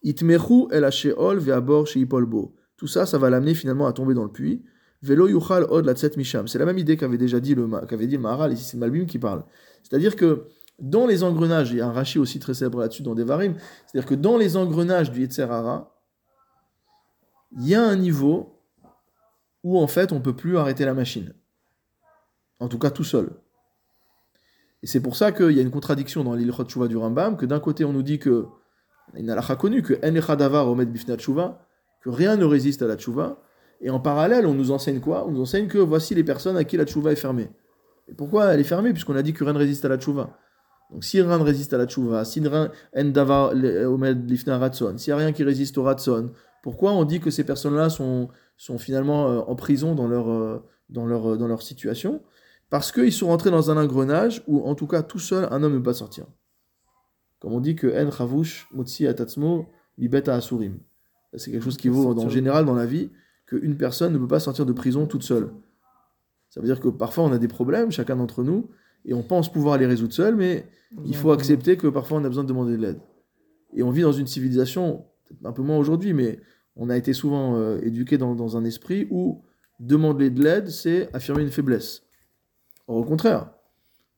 itmechu el sheol ve'abor sheipolbo. Tout ça, ça va l'amener finalement à tomber dans le puits. Velo yuchal od latzet misham. C'est la même idée qu'avait déjà dit le, qu'avait dit le Maharal, ici c'est Malbim qui parle. C'est-à-dire que dans les engrenages, et un Rashi aussi très célèbre là-dessus dans Devarim, c'est-à-dire que dans les engrenages du Yetzerara, il y a un niveau où en fait on peut plus arrêter la machine. En tout cas tout seul. Et c'est pour ça qu'il y a une contradiction dans l'Ilchot Tshuva du Rambam, que d'un côté on nous dit que, une halakha connue, que En omed bifnat Tshuva, que rien ne résiste à la Tshuva, et en parallèle on nous enseigne quoi? On nous enseigne que voici les personnes à qui la Tshuva est fermée. Et pourquoi elle est fermée? Puisqu'on a dit que rien ne résiste à la Tshuva. Donc si rien ne résiste à la Tshuva, si rien le- omed lifna ratson, s'il n'y a rien qui résiste au ratson, pourquoi on dit que ces personnes-là sont, sont finalement euh, en prison dans leur, euh, dans leur, euh, dans leur situation? Parce qu'ils sont rentrés dans un engrenage où, en tout cas, tout seul, un homme ne peut pas sortir. Comme on dit que En chavush motzi atatzmo libeta asurim. C'est quelque chose qui vaut en général dans la vie, qu'une personne ne peut pas sortir de prison toute seule. Ça veut dire que parfois on a des problèmes, chacun d'entre nous, et on pense pouvoir les résoudre seul, mais il faut accepter que parfois on a besoin de demander de l'aide. Et on vit dans une civilisation, peut-être un peu moins aujourd'hui, mais on a été souvent euh, éduqué dans, dans un esprit où demander de l'aide, c'est affirmer une faiblesse. Or, au contraire,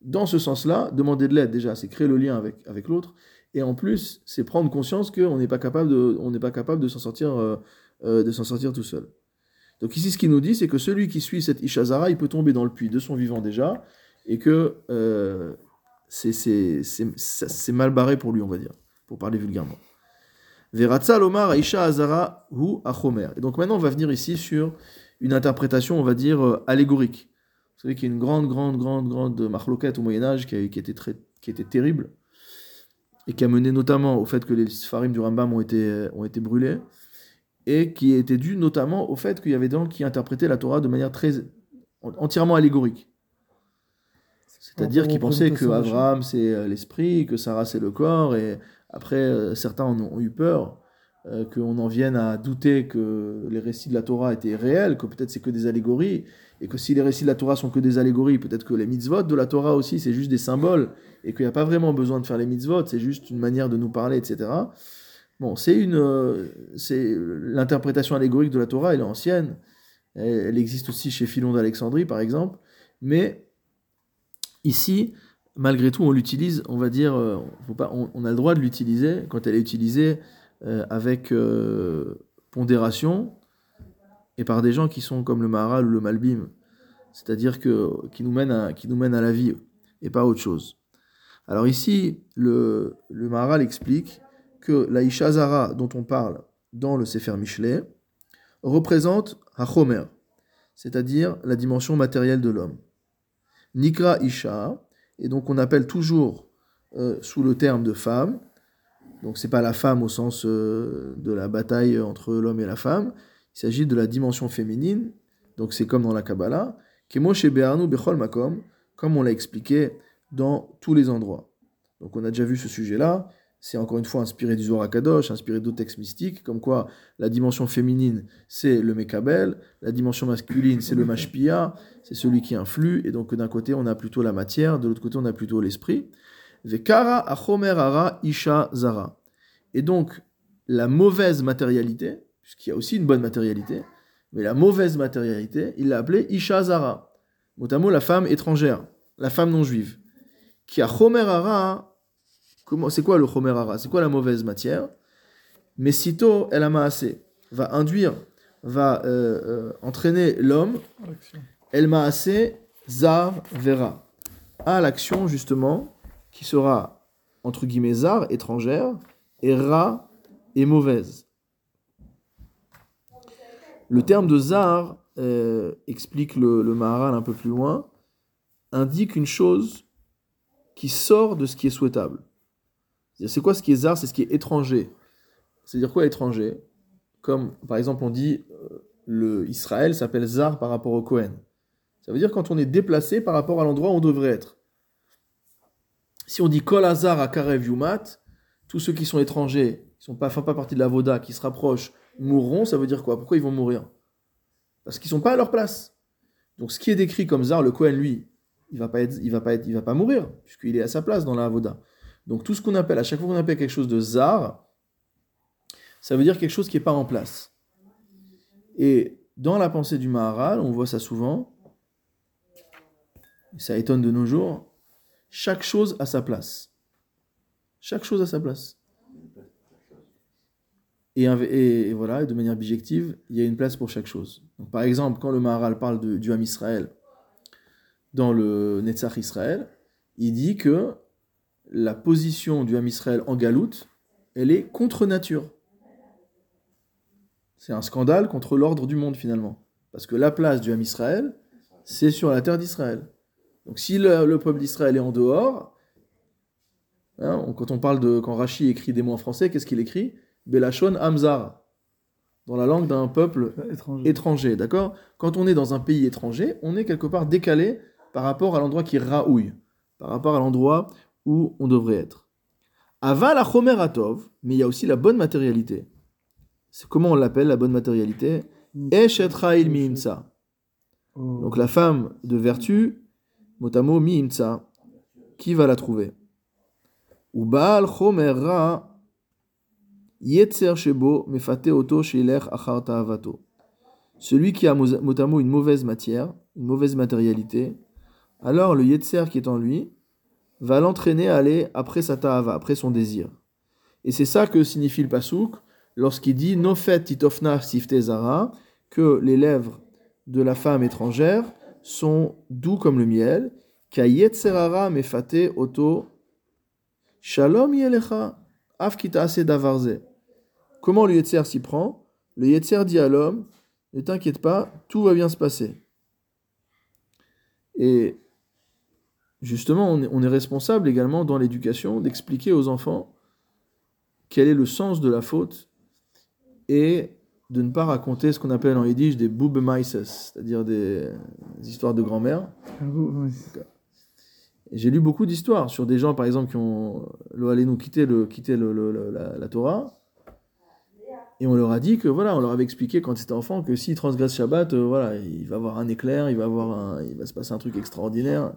dans ce sens-là, demander de l'aide, déjà, c'est créer le lien avec, avec l'autre, et en plus, c'est prendre conscience qu'on n'est pas capable de, on n'est pas capable de s'en sortir, euh, euh, de s'en sortir tout seul. Donc ici, ce qu'il nous dit, c'est que celui qui suit cette Ishazara, il peut tomber dans le puits de son vivant déjà, et que euh, c'est- mal barré pour lui, on va dire, pour parler vulgairement. Veratza lomar Aisha Azara hu achomer. Et donc maintenant, on va venir ici sur une interprétation, on va dire, euh, allégorique. Vous savez qu'il y a une grande, grande, grande, grande marloquette au Moyen-Âge qui, était très, qui était terrible. et qui a mené notamment au fait que les Sfarim du Rambam ont été, ont été brûlés, et qui était dû notamment au fait qu'il y avait des gens qui interprétaient la Torah de manière très entièrement allégorique. C'est-à-dire qu'ils pensaient que Abraham c'est euh, l'esprit, que Sarah c'est le corps, et après euh, certains en ont eu peur, euh, qu'on en vienne à douter que les récits de la Torah étaient réels, que peut-être c'est que des allégories, et que si les récits de la Torah sont que des allégories, peut-être que les mitzvot de la Torah aussi c'est juste des symboles, et qu'il n'y a pas vraiment besoin de faire les mitzvot, c'est juste une manière de nous parler, etc. Bon, c'est une, c'est l'interprétation allégorique de la Torah, elle est ancienne, elle existe aussi chez Philon d'Alexandrie par exemple, mais Ici, malgré tout, on l'utilise, on va dire, euh, on, a le droit de l'utiliser quand elle est utilisée euh, avec euh, pondération et par des gens qui sont comme le Maharal ou le Malbim, c'est-à-dire que qui nous mènent à, qui nous à la vie et pas à autre chose. Alors ici, le, le Maharal explique que la Ishazara dont on parle dans le Sefer Michelet représente Hachomer, c'est-à-dire la dimension matérielle de l'homme. Nikra Isha, et donc on appelle toujours euh, sous le terme de femme, donc c'est pas la femme au sens euh, de la bataille entre l'homme et la femme, il s'agit de la dimension féminine, donc c'est comme dans la Kabbalah, Kemoshe Be'arnu Bechol Makom, comme on l'a expliqué dans tous les endroits. Donc on a déjà vu ce sujet-là, c'est encore une fois inspiré du Zohar Kadosh, inspiré d'autres textes mystiques, comme quoi la dimension féminine, c'est le Mekabel, la dimension masculine, c'est le Mashpia, c'est celui qui influe, et donc d'un côté, on a plutôt la matière, de l'autre côté, on a plutôt l'esprit. Vekara achomer ara isha zara. Et donc, la mauvaise matérialité, puisqu'il y a aussi une bonne matérialité, mais la mauvaise matérialité, il l'a appelée isha zara. Mot la femme étrangère, la femme non juive. Qui a ara c'est quoi le chomerara C'est quoi la mauvaise matière? Mais sitôt elle a assez, va induire, va euh, euh, entraîner l'homme, elle m'a assez zar vera, à l'action justement qui sera entre guillemets zar, étrangère, et ra et mauvaise. Le terme de zar, euh, explique le, Maharal un peu plus loin, indique une chose qui sort de ce qui est souhaitable. C'est quoi ce qui est zar C'est ce qui est étranger. C'est-à-dire quoi étranger? Comme par exemple on dit euh, le Israël s'appelle zar par rapport au Cohen. Ça veut dire quand on est déplacé par rapport à l'endroit où on devrait être. Si on dit kol azar à karev yumat, tous ceux qui sont étrangers, qui pas, font pas partie de la voda, qui se rapprochent, mourront, ça veut dire quoi? Pourquoi ils vont mourir? Parce qu'ils sont pas à leur place. Donc ce qui est décrit comme zar, le Cohen lui, il va être, il va pas être, il va pas mourir puisqu'il est à sa place dans la voda. Donc tout ce qu'on appelle, à chaque fois qu'on appelle quelque chose de zar, ça veut dire quelque chose qui n'est pas en place. Et dans la pensée du Maharal, on voit ça souvent, ça étonne de nos jours, chaque chose a sa place. Chaque chose a sa place. Et, voilà, de manière bijective, il y a une place pour chaque chose. par exemple, quand le Maharal parle du Ham Israël dans le Netzach Israël, il dit que la position du Ham Israël en galoute, elle est contre nature. C'est un scandale contre l'ordre du monde finalement. Parce que la place du Ham Israël, c'est sur la terre d'Israël. Donc si le, peuple d'Israël est en dehors, hein, quand on parle de. Quand Rashi écrit des mots en français, qu'est-ce qu'il écrit? Belachon Hamzar. Dans la langue d'un peuple étranger. étranger d'accord? Quand on est dans un pays étranger, on est quelque part décalé par rapport à l'endroit qui raouille, par rapport à l'endroit où on devrait être. Aval la chomeratov, mais il y a aussi la bonne matérialité. C'est comment on l'appelle la bonne matérialité? Eshet miimsa. Donc la femme de vertu, motamo miimsa, qui va la trouver? Ou baal chomera yetzer shebo mefate oto achar. Celui qui a motamo une mauvaise matière, une mauvaise matérialité, alors le yetzer qui est en lui, va l'entraîner à aller après sa ta'ava, après son désir. Et c'est ça que signifie le pasouk lorsqu'il dit Nofet titofna siftezara, que les lèvres de la femme étrangère sont doux comme le miel, shalom yelecha. Comment le yetzer s'y prend? Le yetzer dit à l'homme Ne t'inquiète pas, tout va bien se passer. Et justement, on est, on est responsable également dans l'éducation d'expliquer aux enfants quel est le sens de la faute et de ne pas raconter ce qu'on appelle en yiddish des boobemeises, c'est-à-dire des, des histoires de grand-mère. J'ai lu beaucoup d'histoires sur des gens, par exemple, qui ont allé nous quitter, le, quitter le- la, la Torah. Et on leur a dit que, voilà, on leur avait expliqué quand ils étaient enfants que s'ils transgressent Shabbat, euh, voilà, il va avoir un éclair, il va, avoir un, il va se passer un truc extraordinaire.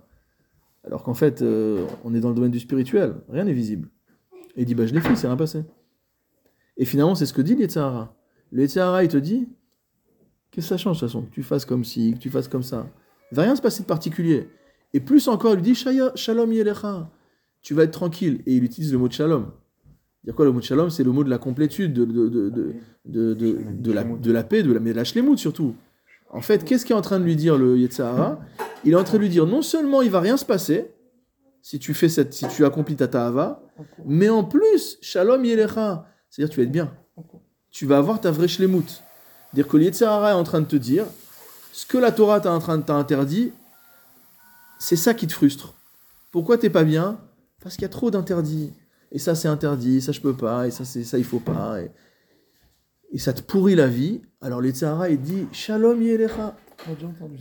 Alors qu'en fait, euh, on est dans le domaine du spirituel, rien n'est visible. Et il dit, bah je l'ai fait, c'est rien passé. Et finalement, c'est ce que dit l'Yetzahara. Le Yetzahara, il te dit, qu'est-ce que ça change de toute façon Que tu fasses comme ci, que tu fasses comme ça. Il va rien se passer de particulier. Et plus encore, il lui dit, Shalom Yelecha, tu vas être tranquille. Et il utilise le mot de Shalom. Dire quoi le mot de Shalom C'est le mot de la complétude, de, de, de, de, la, de la paix, de la, mais de surtout. En fait, qu'est-ce qu'il est en train de lui dire le Yetzahara Il est en train de lui dire, non seulement il va rien se passer, si tu fais cette, si tu accomplis ta ta'ava, mais en plus, Shalom Yelecha, c'est-à-dire tu vas être bien. Tu vas avoir ta vraie shlemout. Dire que le Yetzahara est en train de te dire, ce que la Torah t'a en train de interdit, c'est ça qui te frustre. Pourquoi t'es pas bien? Parce qu'il y a trop d'interdits. Et ça c'est interdit, ça je peux pas, et ça c'est ça il faut pas. Et, et ça te pourrit la vie. Alors le Yetzahara il dit Shalom Yelecha.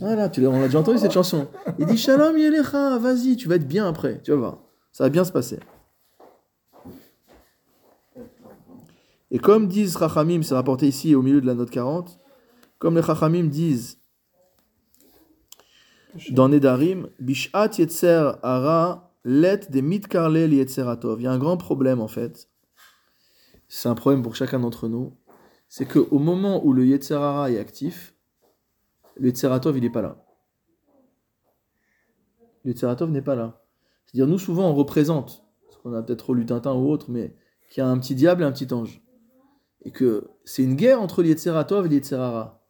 Voilà, tu l'as- on a déjà entendu cette chanson. Il dit Shalom Yelecha, vas-y, tu vas être bien après, tu vas voir. Ça va bien se passer. Et comme disent Chachamim, c'est rapporté ici au milieu de la note 40, comme les Chachamim disent dans Nedarim, Bishat Yetzer Ara let de mitkarle Yetzeratov. Il y a un grand problème en fait. C'est un problème pour chacun d'entre nous. C'est qu'au moment où le Yetzer Hara est actif, le Yetzeratov, il n'est pas là. Le Yetzeratov n'est pas là. C'est-à-dire, nous, souvent, on représente, parce qu'on a peut-être relu Tintin ou autre, mais qu'il y a un petit diable et un petit ange. Et que c'est une guerre entre Yetzeratov et Yetzerara.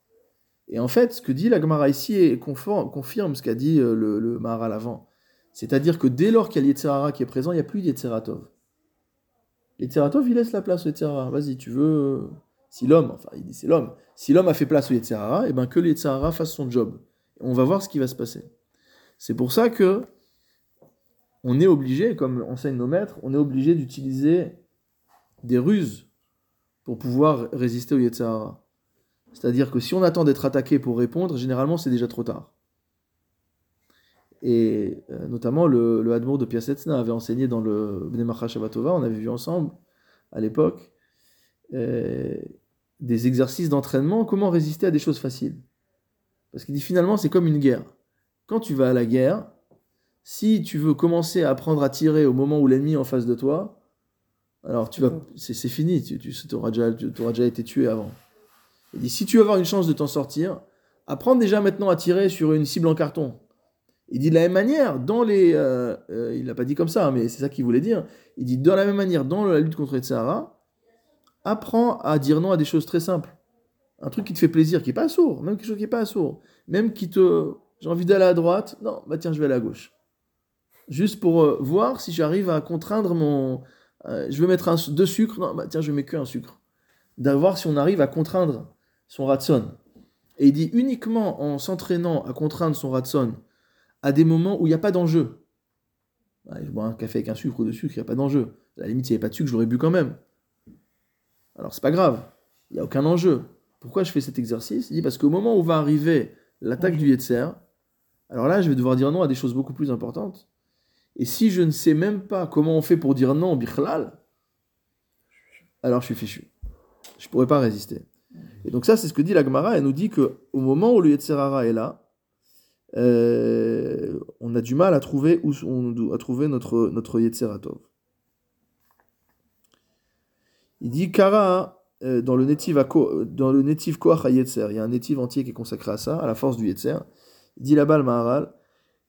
Et en fait, ce que dit la Gemara ici confirme ce qu'a dit euh, le, le Maharal avant. C'est-à-dire que dès lors qu'il y a Yetzerara qui est présent, il n'y a plus Yetzeratov. Yetzeratov, il laisse la place au Yetzerara. Vas-y, tu veux... euh, Si l'homme, enfin, il dit c'est l'homme, si l'homme a fait place au Yetzerara, et ben que le Yetzerara fasse son job. On va voir ce qui va se passer. C'est pour ça que on est obligé, comme enseignent nos maîtres, on est obligé d'utiliser des ruses pour pouvoir résister au Yetzirah. C'est-à-dire que si on attend d'être attaqué pour répondre, généralement c'est déjà trop tard. Et euh, notamment le, le Hadmour de Piasetzna avait enseigné dans le Bnei Shabbatova, on avait vu ensemble à l'époque euh, des exercices d'entraînement, comment résister à des choses faciles. Parce qu'il dit finalement c'est comme une guerre. Quand tu vas à la guerre, si tu veux commencer à apprendre à tirer au moment où l'ennemi est en face de toi, alors tu vas, c'est c'est fini, tu, tu auras déjà, tu auras déjà été tué avant. Il dit si tu veux avoir une chance de t'en sortir, apprends déjà maintenant à tirer sur une cible en carton. Il dit de la même manière, dans les, euh, euh, il l'a pas dit comme ça, mais c'est ça qu'il voulait dire. Il dit de la même manière, dans la lutte contre les Sahara, apprends à dire non à des choses très simples. Un truc qui te fait plaisir, qui est pas sourd, même quelque chose qui est pas sourd, même qui te, j'ai envie d'aller à droite, non, bah tiens, je vais aller à gauche. Juste pour euh, voir si j'arrive à contraindre mon, euh, je veux mettre un, deux sucres, non, bah tiens, je mets que un sucre. D'avoir si on arrive à contraindre son ratson. Et il dit uniquement en s'entraînant à contraindre son ratson à des moments où il n'y a pas d'enjeu. Je bois un café avec un sucre ou de sucre, il n'y a pas d'enjeu. À la limite, s'il n'y avait pas de sucre, je l'aurais bu quand même. Alors, c'est pas grave. Il n'y a aucun enjeu. Pourquoi je fais cet exercice? Il dit parce qu'au moment où va arriver l'attaque du Yetzer, alors là, je vais devoir dire non à des choses beaucoup plus importantes. Et si je ne sais même pas comment on fait pour dire non Bichlal, alors je suis fichu. Je ne pourrais pas résister. Et donc ça, c'est ce que dit la Gemara. Elle nous dit que au moment où le Yetzerara est là, euh, on a du mal à trouver, où, à trouver notre, notre Yetzeratov. Il dit Kara, euh, dans le le Netiv Koach Yetzer, il y a un Netiv entier qui est consacré à ça, à la force du Yetzer. Il dit là-bas le Maharal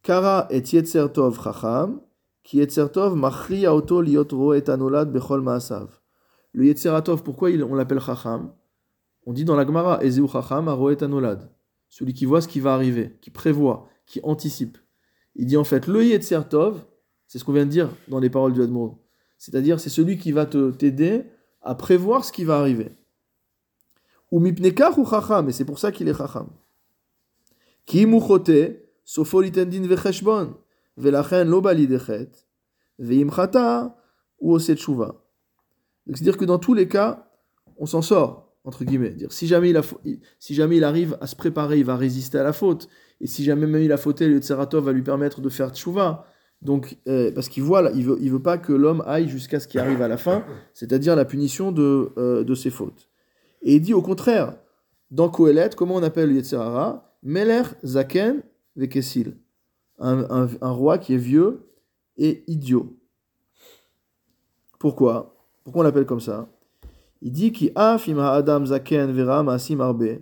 Kara et Yetzer Tov Chacham, qui Yetzer Tov machri auto et anolad bechol maasav. Le Yetzeratov, pourquoi on l'appelle Chacham? On dit dans la Gemara Ezeu Chacham aro et anolad. Celui qui voit ce qui va arriver, qui prévoit, qui anticipe. Il dit en fait le Yetzer Tov, c'est ce qu'on vient de dire dans les paroles du Admor. C'est-à-dire, c'est celui qui va te t'aider à prévoir ce qui va arriver. Ou mipnekach ou chacham, et c'est pour ça qu'il est chacham. Ki velachen lo balidechet, veimchata, ou oset shuva. Donc c'est-à-dire que dans tous les cas, on s'en sort, entre guillemets. Dire, si, jamais il a, si jamais il arrive à se préparer, il va résister à la faute. Et si jamais même il a fauté, le Tseratov va lui permettre de faire tchouva. Donc, euh, parce qu'il voit, il veut, il veut pas que l'homme aille jusqu'à ce qui arrive à la fin, c'est-à-dire la punition de, euh, de ses fautes. Et il dit au contraire, dans Kohelet, comment on appelle le Yetzirara Meler Zaken Vekesil. Un, roi qui est vieux et idiot. Pourquoi? Pourquoi on l'appelle comme ça? Il dit qui Adam Zaken Vera Maasim Arbe.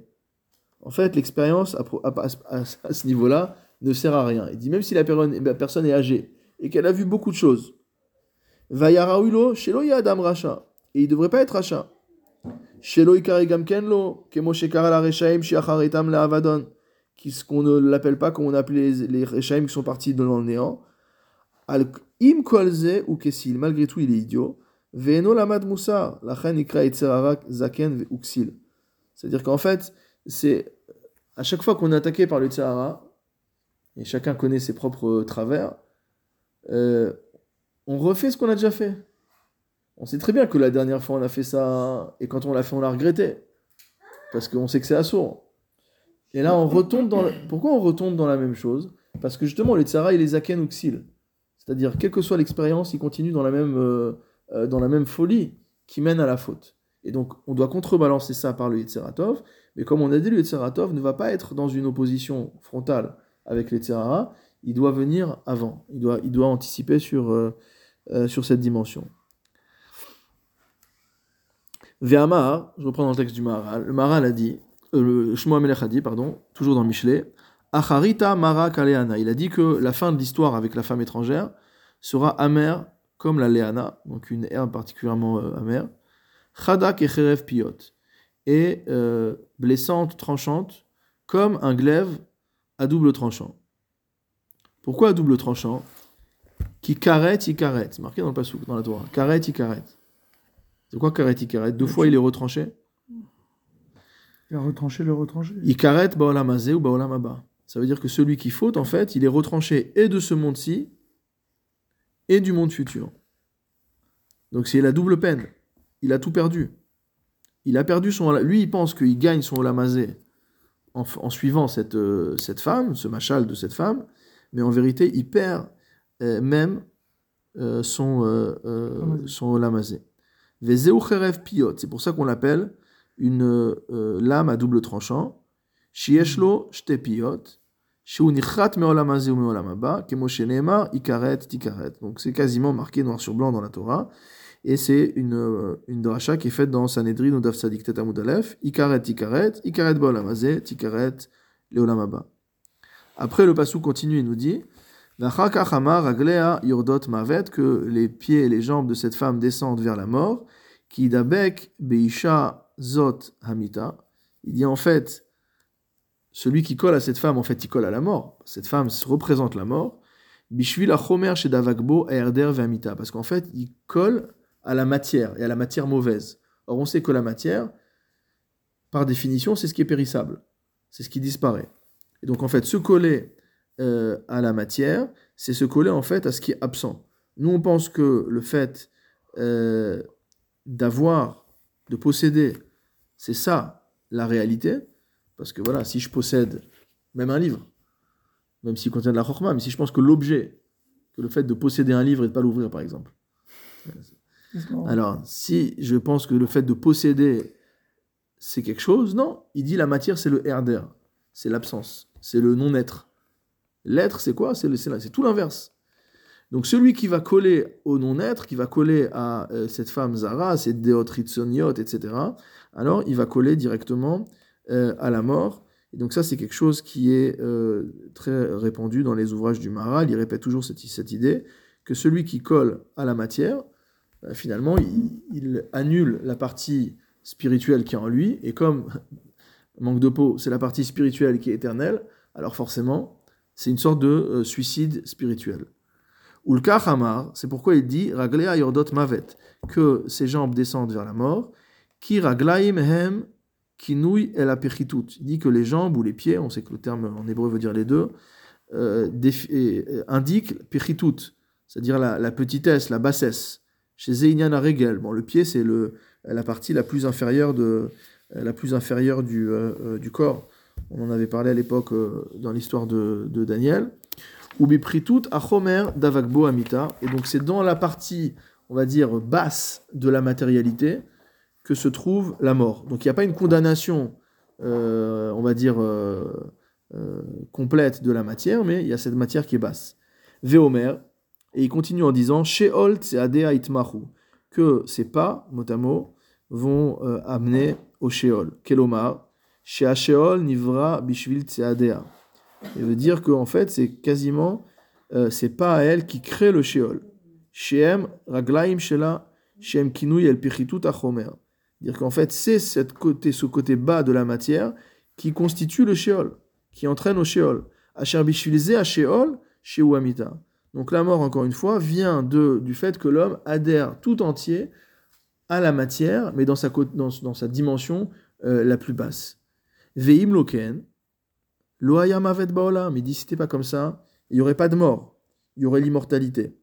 En fait, l'expérience à, ce niveau-là ne sert à rien. Il dit même si la personne, la personne est âgée et qu'elle a vu beaucoup de choses, Shelo Adam Racha. Et il ne devrait pas être Racha. Shelo ikare gamken lo, kemo shekara la Reshaim shiacharitam la Avadon. Qu'on ne l'appelle pas comme on appelait les, les qui sont partis dans le néant. Im kolze ou kesil, malgré tout il est idiot. Lamad ikra etzerara zaken uksil. C'est-à-dire qu'en fait, c'est à chaque fois qu'on est attaqué par le Tsahara, et chacun connaît ses propres travers, euh, on refait ce qu'on a déjà fait. On sait très bien que la dernière fois on a fait ça, et quand on l'a fait, on l'a regretté. Parce qu'on sait que c'est assourd. Et là, on retombe dans. le- Pourquoi on retombe dans la même chose? Parce que justement, le Tsahara, il est Zaken ou Xil. C'est-à-dire, quelle que soit l'expérience, il continue dans la, même, euh, euh, dans la même folie qui mène à la faute. Et donc, on doit contrebalancer ça par le Yetzeratov. Mais comme on a dit, le Yetzeratov ne va pas être dans une opposition frontale avec le Yetzerara. Il doit venir avant. Il doit, il doit anticiper sur, euh, sur cette dimension. Ve'amar, je reprends dans le texte du Maharal. Le Maharal a dit, euh, le Shmuel Melech a dit, pardon, toujours dans Michelet, Acharita Mara Kaleana. Il a dit que la fin de l'histoire avec la femme étrangère sera amère comme la Léana, donc une herbe particulièrement euh, amère. Chadak et Cherev Piot. Et euh, blessante, tranchante, comme un glaive à double tranchant. Pourquoi à double tranchant? Qui carrette, il carrette. C'est marqué dans le Passouk, dans la Torah. Carrette, il carrette. C'est quoi carrette, il carrette Deux fois il est retranché? Il a retranché le retranché. Il carrette Baolam Hazé ou Baolam Abba. Ça veut dire que celui qui faute, en fait, il est retranché et de ce monde-ci et du monde futur. Donc c'est la double peine. Il a tout perdu. Il a perdu son. Lui, il pense qu'il gagne son Olam Hazé en, suivant cette, euh, cette femme, ce machal de cette femme, mais en vérité, il perd euh, même euh, son, son Olam Hazé. Vezeu Cherev Piot, c'est pour ça qu'on l'appelle une euh, lame à double tranchant, Shieshlo Shtepiot, Sheunichrat Meolam Azé ou Meolam Abba, Kemoshe Neymar, Ikaret, Tikaret. Donc c'est quasiment marqué noir sur blanc dans la Torah. Et c'est une, euh, une dracha qui est faite dans Sanhedrin ou Daf Sadik Tetamud Aleph, Ikaret, Tikaret, Ikaret Beolam Azé, Tikaret, Leolam Abba. Après, le passou continue et nous dit Yordot Mavet, que les pieds et les jambes de cette femme descendent vers la mort, qui dabek Beisha Zot Hamita. Il dit en fait, celui qui colle à cette femme, en fait, il colle à la mort. Cette femme représente la mort. Bishvil Achomer chez Davagbo Erder Vamita. Parce qu'en fait, il colle à la matière et à la matière mauvaise. Or, on sait que la matière, par définition, c'est ce qui est périssable. C'est ce qui disparaît. Et donc, en fait, se coller euh, à la matière, c'est se coller en fait à ce qui est absent. Nous, on pense que le fait euh, d'avoir de posséder, c'est ça la réalité. Parce que voilà, si je possède même un livre, même s'il contient de la chorma, mais si je pense que l'objet, que le fait de posséder un livre et de ne pas l'ouvrir, par exemple. Alors, si je pense que le fait de posséder, c'est quelque chose, non. Il dit la matière, c'est le herder, c'est l'absence, c'est le non-être. L'être, c'est quoi? C'est tout l'inverse. Donc celui qui va coller au non-être, qui va coller à euh, cette femme Zara, cette déotritsoniot, etc., alors il va coller directement euh, à la mort. Et donc ça, c'est quelque chose qui est euh, très répandu dans les ouvrages du Maharal. Il répète toujours cette, cette idée que celui qui colle à la matière, finalement, il, annule la partie spirituelle qui est en lui. Et comme manque de peau, c'est la partie spirituelle qui est éternelle, alors forcément, c'est une sorte de suicide spirituel. Ulka Hamar, c'est pourquoi il dit Raglea Yordot Mavet, que ses jambes descendent vers la mort, qui Raglaim Hem Kinouy El Apechitut. Il dit que les jambes ou les pieds, on sait que le terme en hébreu veut dire les deux, euh, euh, indique pichitut, c'est-à-dire la, petitesse, la bassesse. Chez Zeinyan Regel, bon, le pied c'est le, la partie la plus inférieure, de, la plus inférieure du, euh, euh, du corps. On en avait parlé à l'époque dans l'histoire de, de Daniel. Ou bipritut achomer davagbo amita. Et donc c'est dans la partie, on va dire, basse de la matérialité que se trouve la mort. Donc il n'y a pas une condamnation, euh, on va dire, euh, euh, complète de la matière, mais il y a cette matière qui est basse. Véomer, et il continue en disant Sheol tseadea itmahu, que ces pas, mot à mot, vont amener au Sheol. Kelomar, Sheol nivra bishvil tseadea. Il veut dire qu'en fait, c'est quasiment, euh, c'est pas à elle qui crée le Sheol. Shem raglaim shela, Shem kinui el pichitut achomer. Dire qu'en fait, c'est cette côté, ce côté bas de la matière qui constitue le Sheol, qui entraîne au Sheol. Asher a Sheol, Sheu amita. Donc la mort, encore une fois, vient de, du fait que l'homme adhère tout entier à la matière, mais dans sa, dans, dans sa dimension euh, la plus basse. Veim loken, lo hayam avet baolam. Il dit, si c'était pas comme ça, il n'y aurait pas de mort, il y aurait l'immortalité.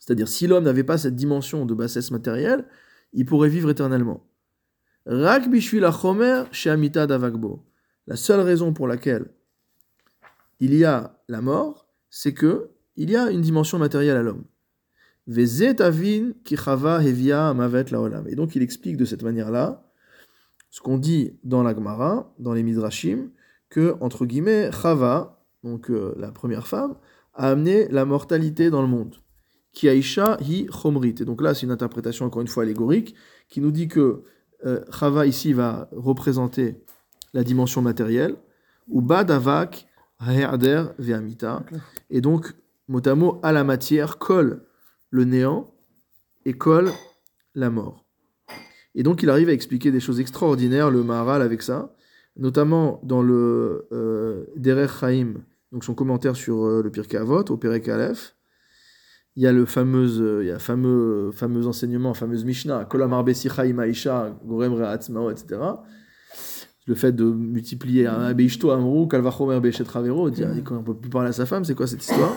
C'est-à-dire, si l'homme n'avait pas cette dimension de bassesse matérielle, il pourrait vivre éternellement. Achomer she'amita davagbo. La seule raison pour laquelle il y a la mort, c'est que il y a une dimension matérielle à l'homme. Hevia laolam. Et donc il explique de cette manière-là ce qu'on dit dans la Gemara, dans les Midrashim, que entre guillemets Chava, donc euh, la première femme, a amené la mortalité dans le monde. Ki aisha hi chomrit. Et donc là, c'est une interprétation encore une fois allégorique qui nous dit que euh, Chava ici va représenter la dimension matérielle, ou Badavak Haerder Ve'amita. Et donc, mot à mot, à la matière colle le néant et colle la mort. Et donc, il arrive à expliquer des choses extraordinaires, le Maharal, avec ça, notamment dans le euh, Derer Chaim, donc son commentaire sur euh, le Pirkei Avot, au Perek Aleph. Il y a le fameux, euh, il y a fameux, fameux enseignement, fameuse Mishnah, Kolamar Besicha Imaisha, Gorem Re'atzmao, etc. Le fait de multiplier un Beishto Amrou, Kalvachomer Beichet Ravero, dire qu'on ne peut plus parler à sa femme, c'est quoi cette histoire?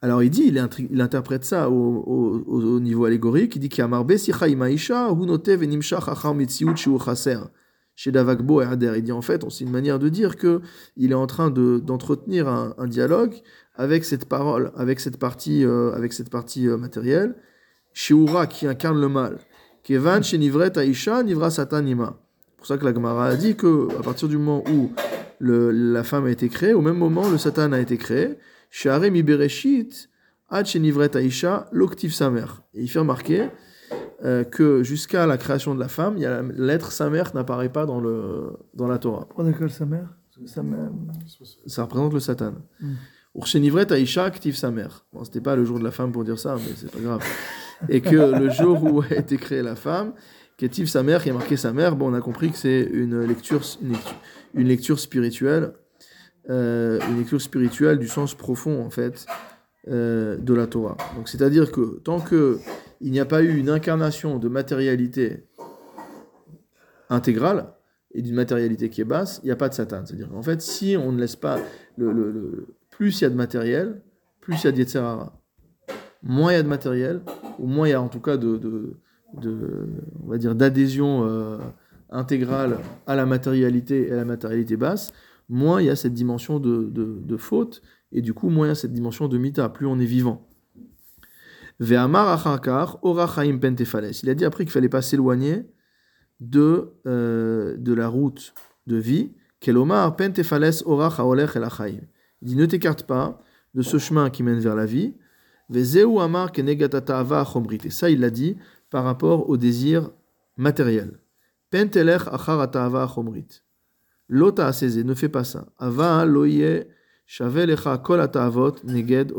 Alors il dit, il, interprète ça au, au- au- au niveau allégorique, il dit qu'Amar Besicha Imaisha, Hu Notev Enimshach Achar Mitziut. Chez Davagbo et Ader, il dit en fait, c'est une manière de dire que il est en train de- d'entretenir un, un dialogue avec cette parole, avec cette partie, euh, avec cette partie euh, matérielle, Shiura qui incarne le mal. Kevan chez Nivret Aisha, Nivra Satanima. C'est pour ça que la Gemara a dit que à partir du moment où le- la femme a été créée, au même moment le Satan a été créé. Share mi bereshit, ad chez Nivret Aisha, l'octif samer. Et il fait remarquer euh, que jusqu'à la création de la femme, il y a la lettre samer n'apparaît pas dans, le, dans la Torah. Pourquoi d'accord sa mère Sa mère. Ça représente le Satan. Mm. Urchenivret Aisha, active sa mère. Bon, c'était pas le jour de la femme pour dire ça, mais c'est pas grave. Et que le jour où a été créée la femme, qu'active sa mère, qui a marqué sa mère, bon, on a compris que c'est une lecture, une lecture, une lecture spirituelle, euh, une lecture spirituelle du sens profond, en fait, euh, de la Torah. Donc, c'est-à-dire que tant que il n'y a pas eu une incarnation de matérialité intégrale et d'une matérialité qui est basse, il n'y a pas de Satan. C'est-à-dire qu'en fait, si on ne laisse pas plus il y a de matériel, plus il y a d'Yetzerara. Moins il y a de matériel, ou moins il y a en tout cas de, de, de- on va dire, d'adhésion euh, intégrale à la matérialité et à la matérialité basse, moins il y a cette dimension de, de, de faute, et du coup, moins il y a cette dimension de mita, plus on est vivant. Ve'amar acharkar, ora chaim pentefales. Il a dit après qu'il fallait pas s'éloigner de, euh, de la route de vie. Achaim. Il dit ne t'écarte pas de ce chemin qui mène vers la vie. Amar. Et ça, il l'a dit par rapport au désir matériel. Pentelech. Lota ne fais pas ça. Ava loye kol neged.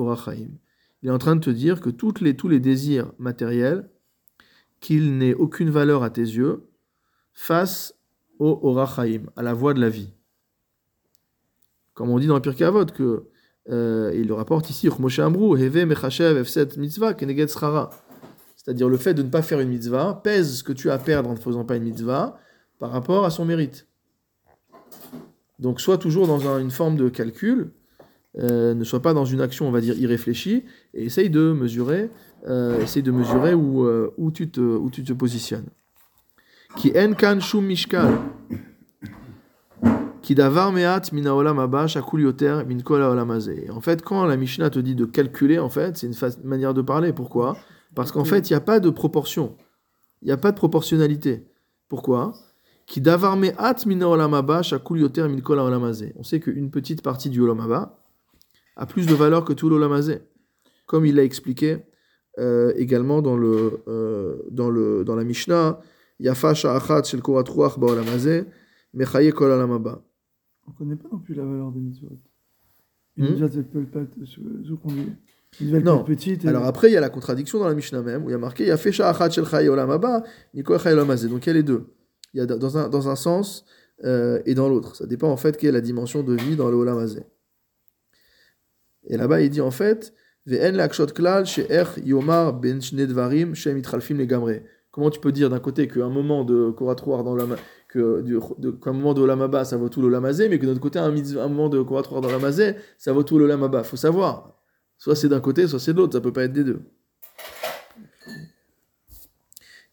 Il est en train de te dire que toutes les, tous les désirs matériels, qu'ils n'aient aucune valeur à tes yeux, face au orachaim, à la voie de la vie. Comme on dit dans le Pirkei Avot, que euh, il le rapporte ici. C'est-à-dire le fait de ne pas faire une mitzvah pèse ce que tu as à perdre en ne faisant pas une mitzvah par rapport à son mérite. Donc sois toujours dans un- une forme de calcul, euh, ne sois pas dans une action, on va dire, irréfléchie, et essaye de mesurer, euh, essaye de mesurer où, euh, où, tu te, où tu te positionnes. Ki en kan shum mishkal. Ki davar me'at min haolam haba shakul yoter min kol. En fait, quand la Mishnah te dit de calculer, en fait, c'est une manière de parler. Pourquoi? Parce qu'en fait, il n'y a pas de proportion. Il n'y a pas de proportionnalité. Pourquoi? Ki davar me'at min haolam haba shakul yoter min kol. On sait qu'une petite partie du olam a plus de valeur que tout l'olam hazeh. Comme il l'a expliqué euh, également dans, le, euh, dans, le, dans la Mishnah, Yafa sha'achat shel korat ruach ba'olam hazeh, mechaye kol haolam haba. On ne connaît pas non plus la valeur des mitzvot. Hmm? Une mitzvot, elle peut pas être Non. petite. et- Alors après, il y a la contradiction dans la Mishnah même, où il y a marqué Yafe sha'achat shel chaye olam haba, nikol chaye olam hazeh. Donc il y a les deux. Il y a dans un, dans un sens euh, et dans l'autre. Ça dépend en fait quelle est la dimension de vie dans le olam hazeh. Et là-bas, il dit en fait ben. Comment tu peux dire d'un côté qu'un moment de Ruach dans l'Olam- que qu'un moment de ça vaut tout le mais que l'autre côté, un, un moment de Ruach dans l'Olam Hazeh, ça vaut tout le Haba. faut savoir. Soit c'est d'un côté, soit c'est de l'autre. Ça peut pas être des deux.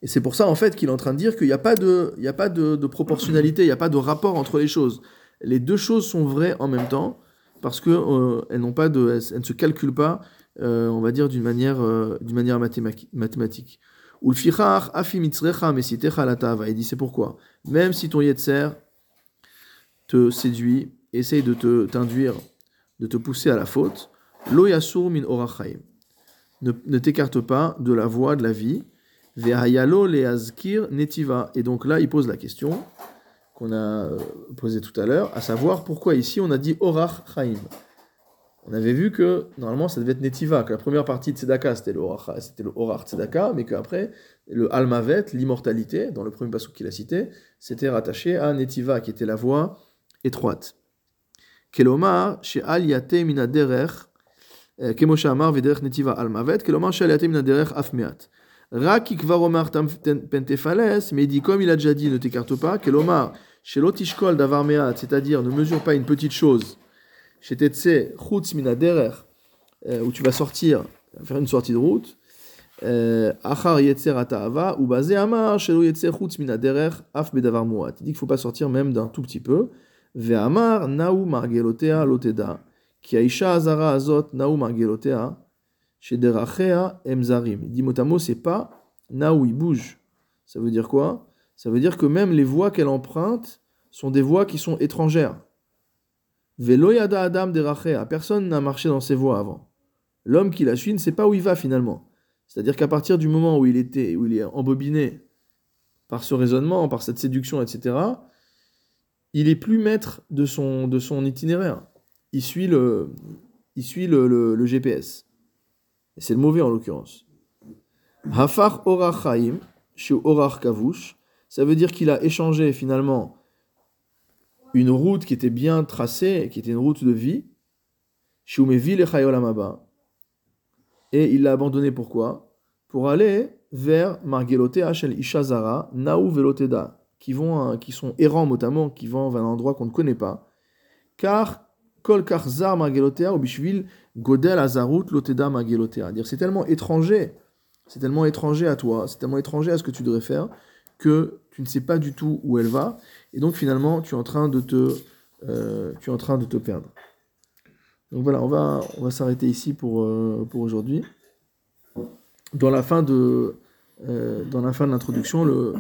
Et c'est pour ça, en fait, qu'il est en train de dire qu'il n'y a pas, il de proportionnalité, il n'y a pas de rapport entre les choses. Les deux choses sont vraies en même temps, parce qu'elles euh, elles n'ont pas de, elles, elles ne se calculent pas, euh, on va dire, d'une manière, euh, d'une manière mathémati- mathématique. Ou le. Il dit c'est pourquoi? Même si ton yetzer te séduit, essaye de te t'induire, de te pousser à la faute, lo yasur min. Ne, ne t'écarte pas de la voie de la vie. Ve'hayalo leazkir netiva. Et donc là, il pose la question qu'on a euh, posé tout à l'heure, à savoir pourquoi ici on a dit Orach Chaim. On avait vu que normalement ça devait être Netiva, que la première partie de Tzedaka c'était le Orach Tzedaka, mais qu'après le Almavet, l'immortalité, dans le premier passage qu'il a cité, c'était rattaché à Netiva, qui était la voie étroite. Kelomar, chez Aliate Minaderer, euh, Kemosha Amar Vederech Netiva Almavet, Kelomar, chez Aliate Minaderer Afmeat. Raki Kvaromar Pentefales, mais il dit comme il a déjà dit, ne t'écarte pas, Kelomar, chez l'otishkol d'avarmeat, c'est-à-dire ne mesure pas une petite chose. Chez tetse chutz minaderer, euh, où tu vas sortir, faire une sortie de route. Euh, Achar yetzer atahava, ou basé amar, shelo yetzer chutz minaderer, af bedavar. Il dit qu'il faut pas sortir même d'un tout petit peu. Ve'amar naou margelotea loteda. Ki aisha azara azot naou margelotea. Chez derachea emzarim. Il dit mot à mot, c'est pas naou, il bouge. Ça veut dire quoi? Ça veut dire que même les voies qu'elle emprunte sont des voies qui sont étrangères. Velo yada adam derachea. Personne n'a marché dans ces voies avant. L'homme qui la suit ne sait pas où il va finalement. C'est-à-dire qu'à partir du moment où il était, où il est embobiné par ce raisonnement, par cette séduction, etc., il est plus maître de son, de son itinéraire il suit le, il suit le, le- GPS. Et c'est le mauvais en l'occurrence. Hafar orach chez orach kavush, ça veut dire qu'il a échangé finalement une route qui était bien tracée, qui était une route de vie. Et il l'a abandonné pourquoi? Pour aller vers Margelotea shel Ishazara, Naou Veloteda, qui, vont, qui sont errants notamment, qui vont vers un endroit qu'on ne connaît pas. Car Kol Karzar Margelotea ou Bishvil Godel Azarut Loteda Margelotea. C'est tellement étranger, c'est tellement étranger à toi, c'est tellement étranger à ce que tu devrais faire que tu ne sais pas du tout où elle va et donc finalement tu es en train de te euh, tu es en train de te perdre. Donc voilà, on va on va s'arrêter ici pour euh, pour aujourd'hui. Dans la fin de euh, dans la fin de l'introduction, le,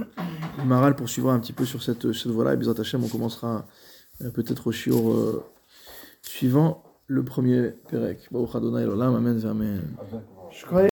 Maral poursuivra un petit peu sur cette, cette voie-là et Bizat Hashem, on commencera peut-être au suivant le premier Perek. Amen, Amen.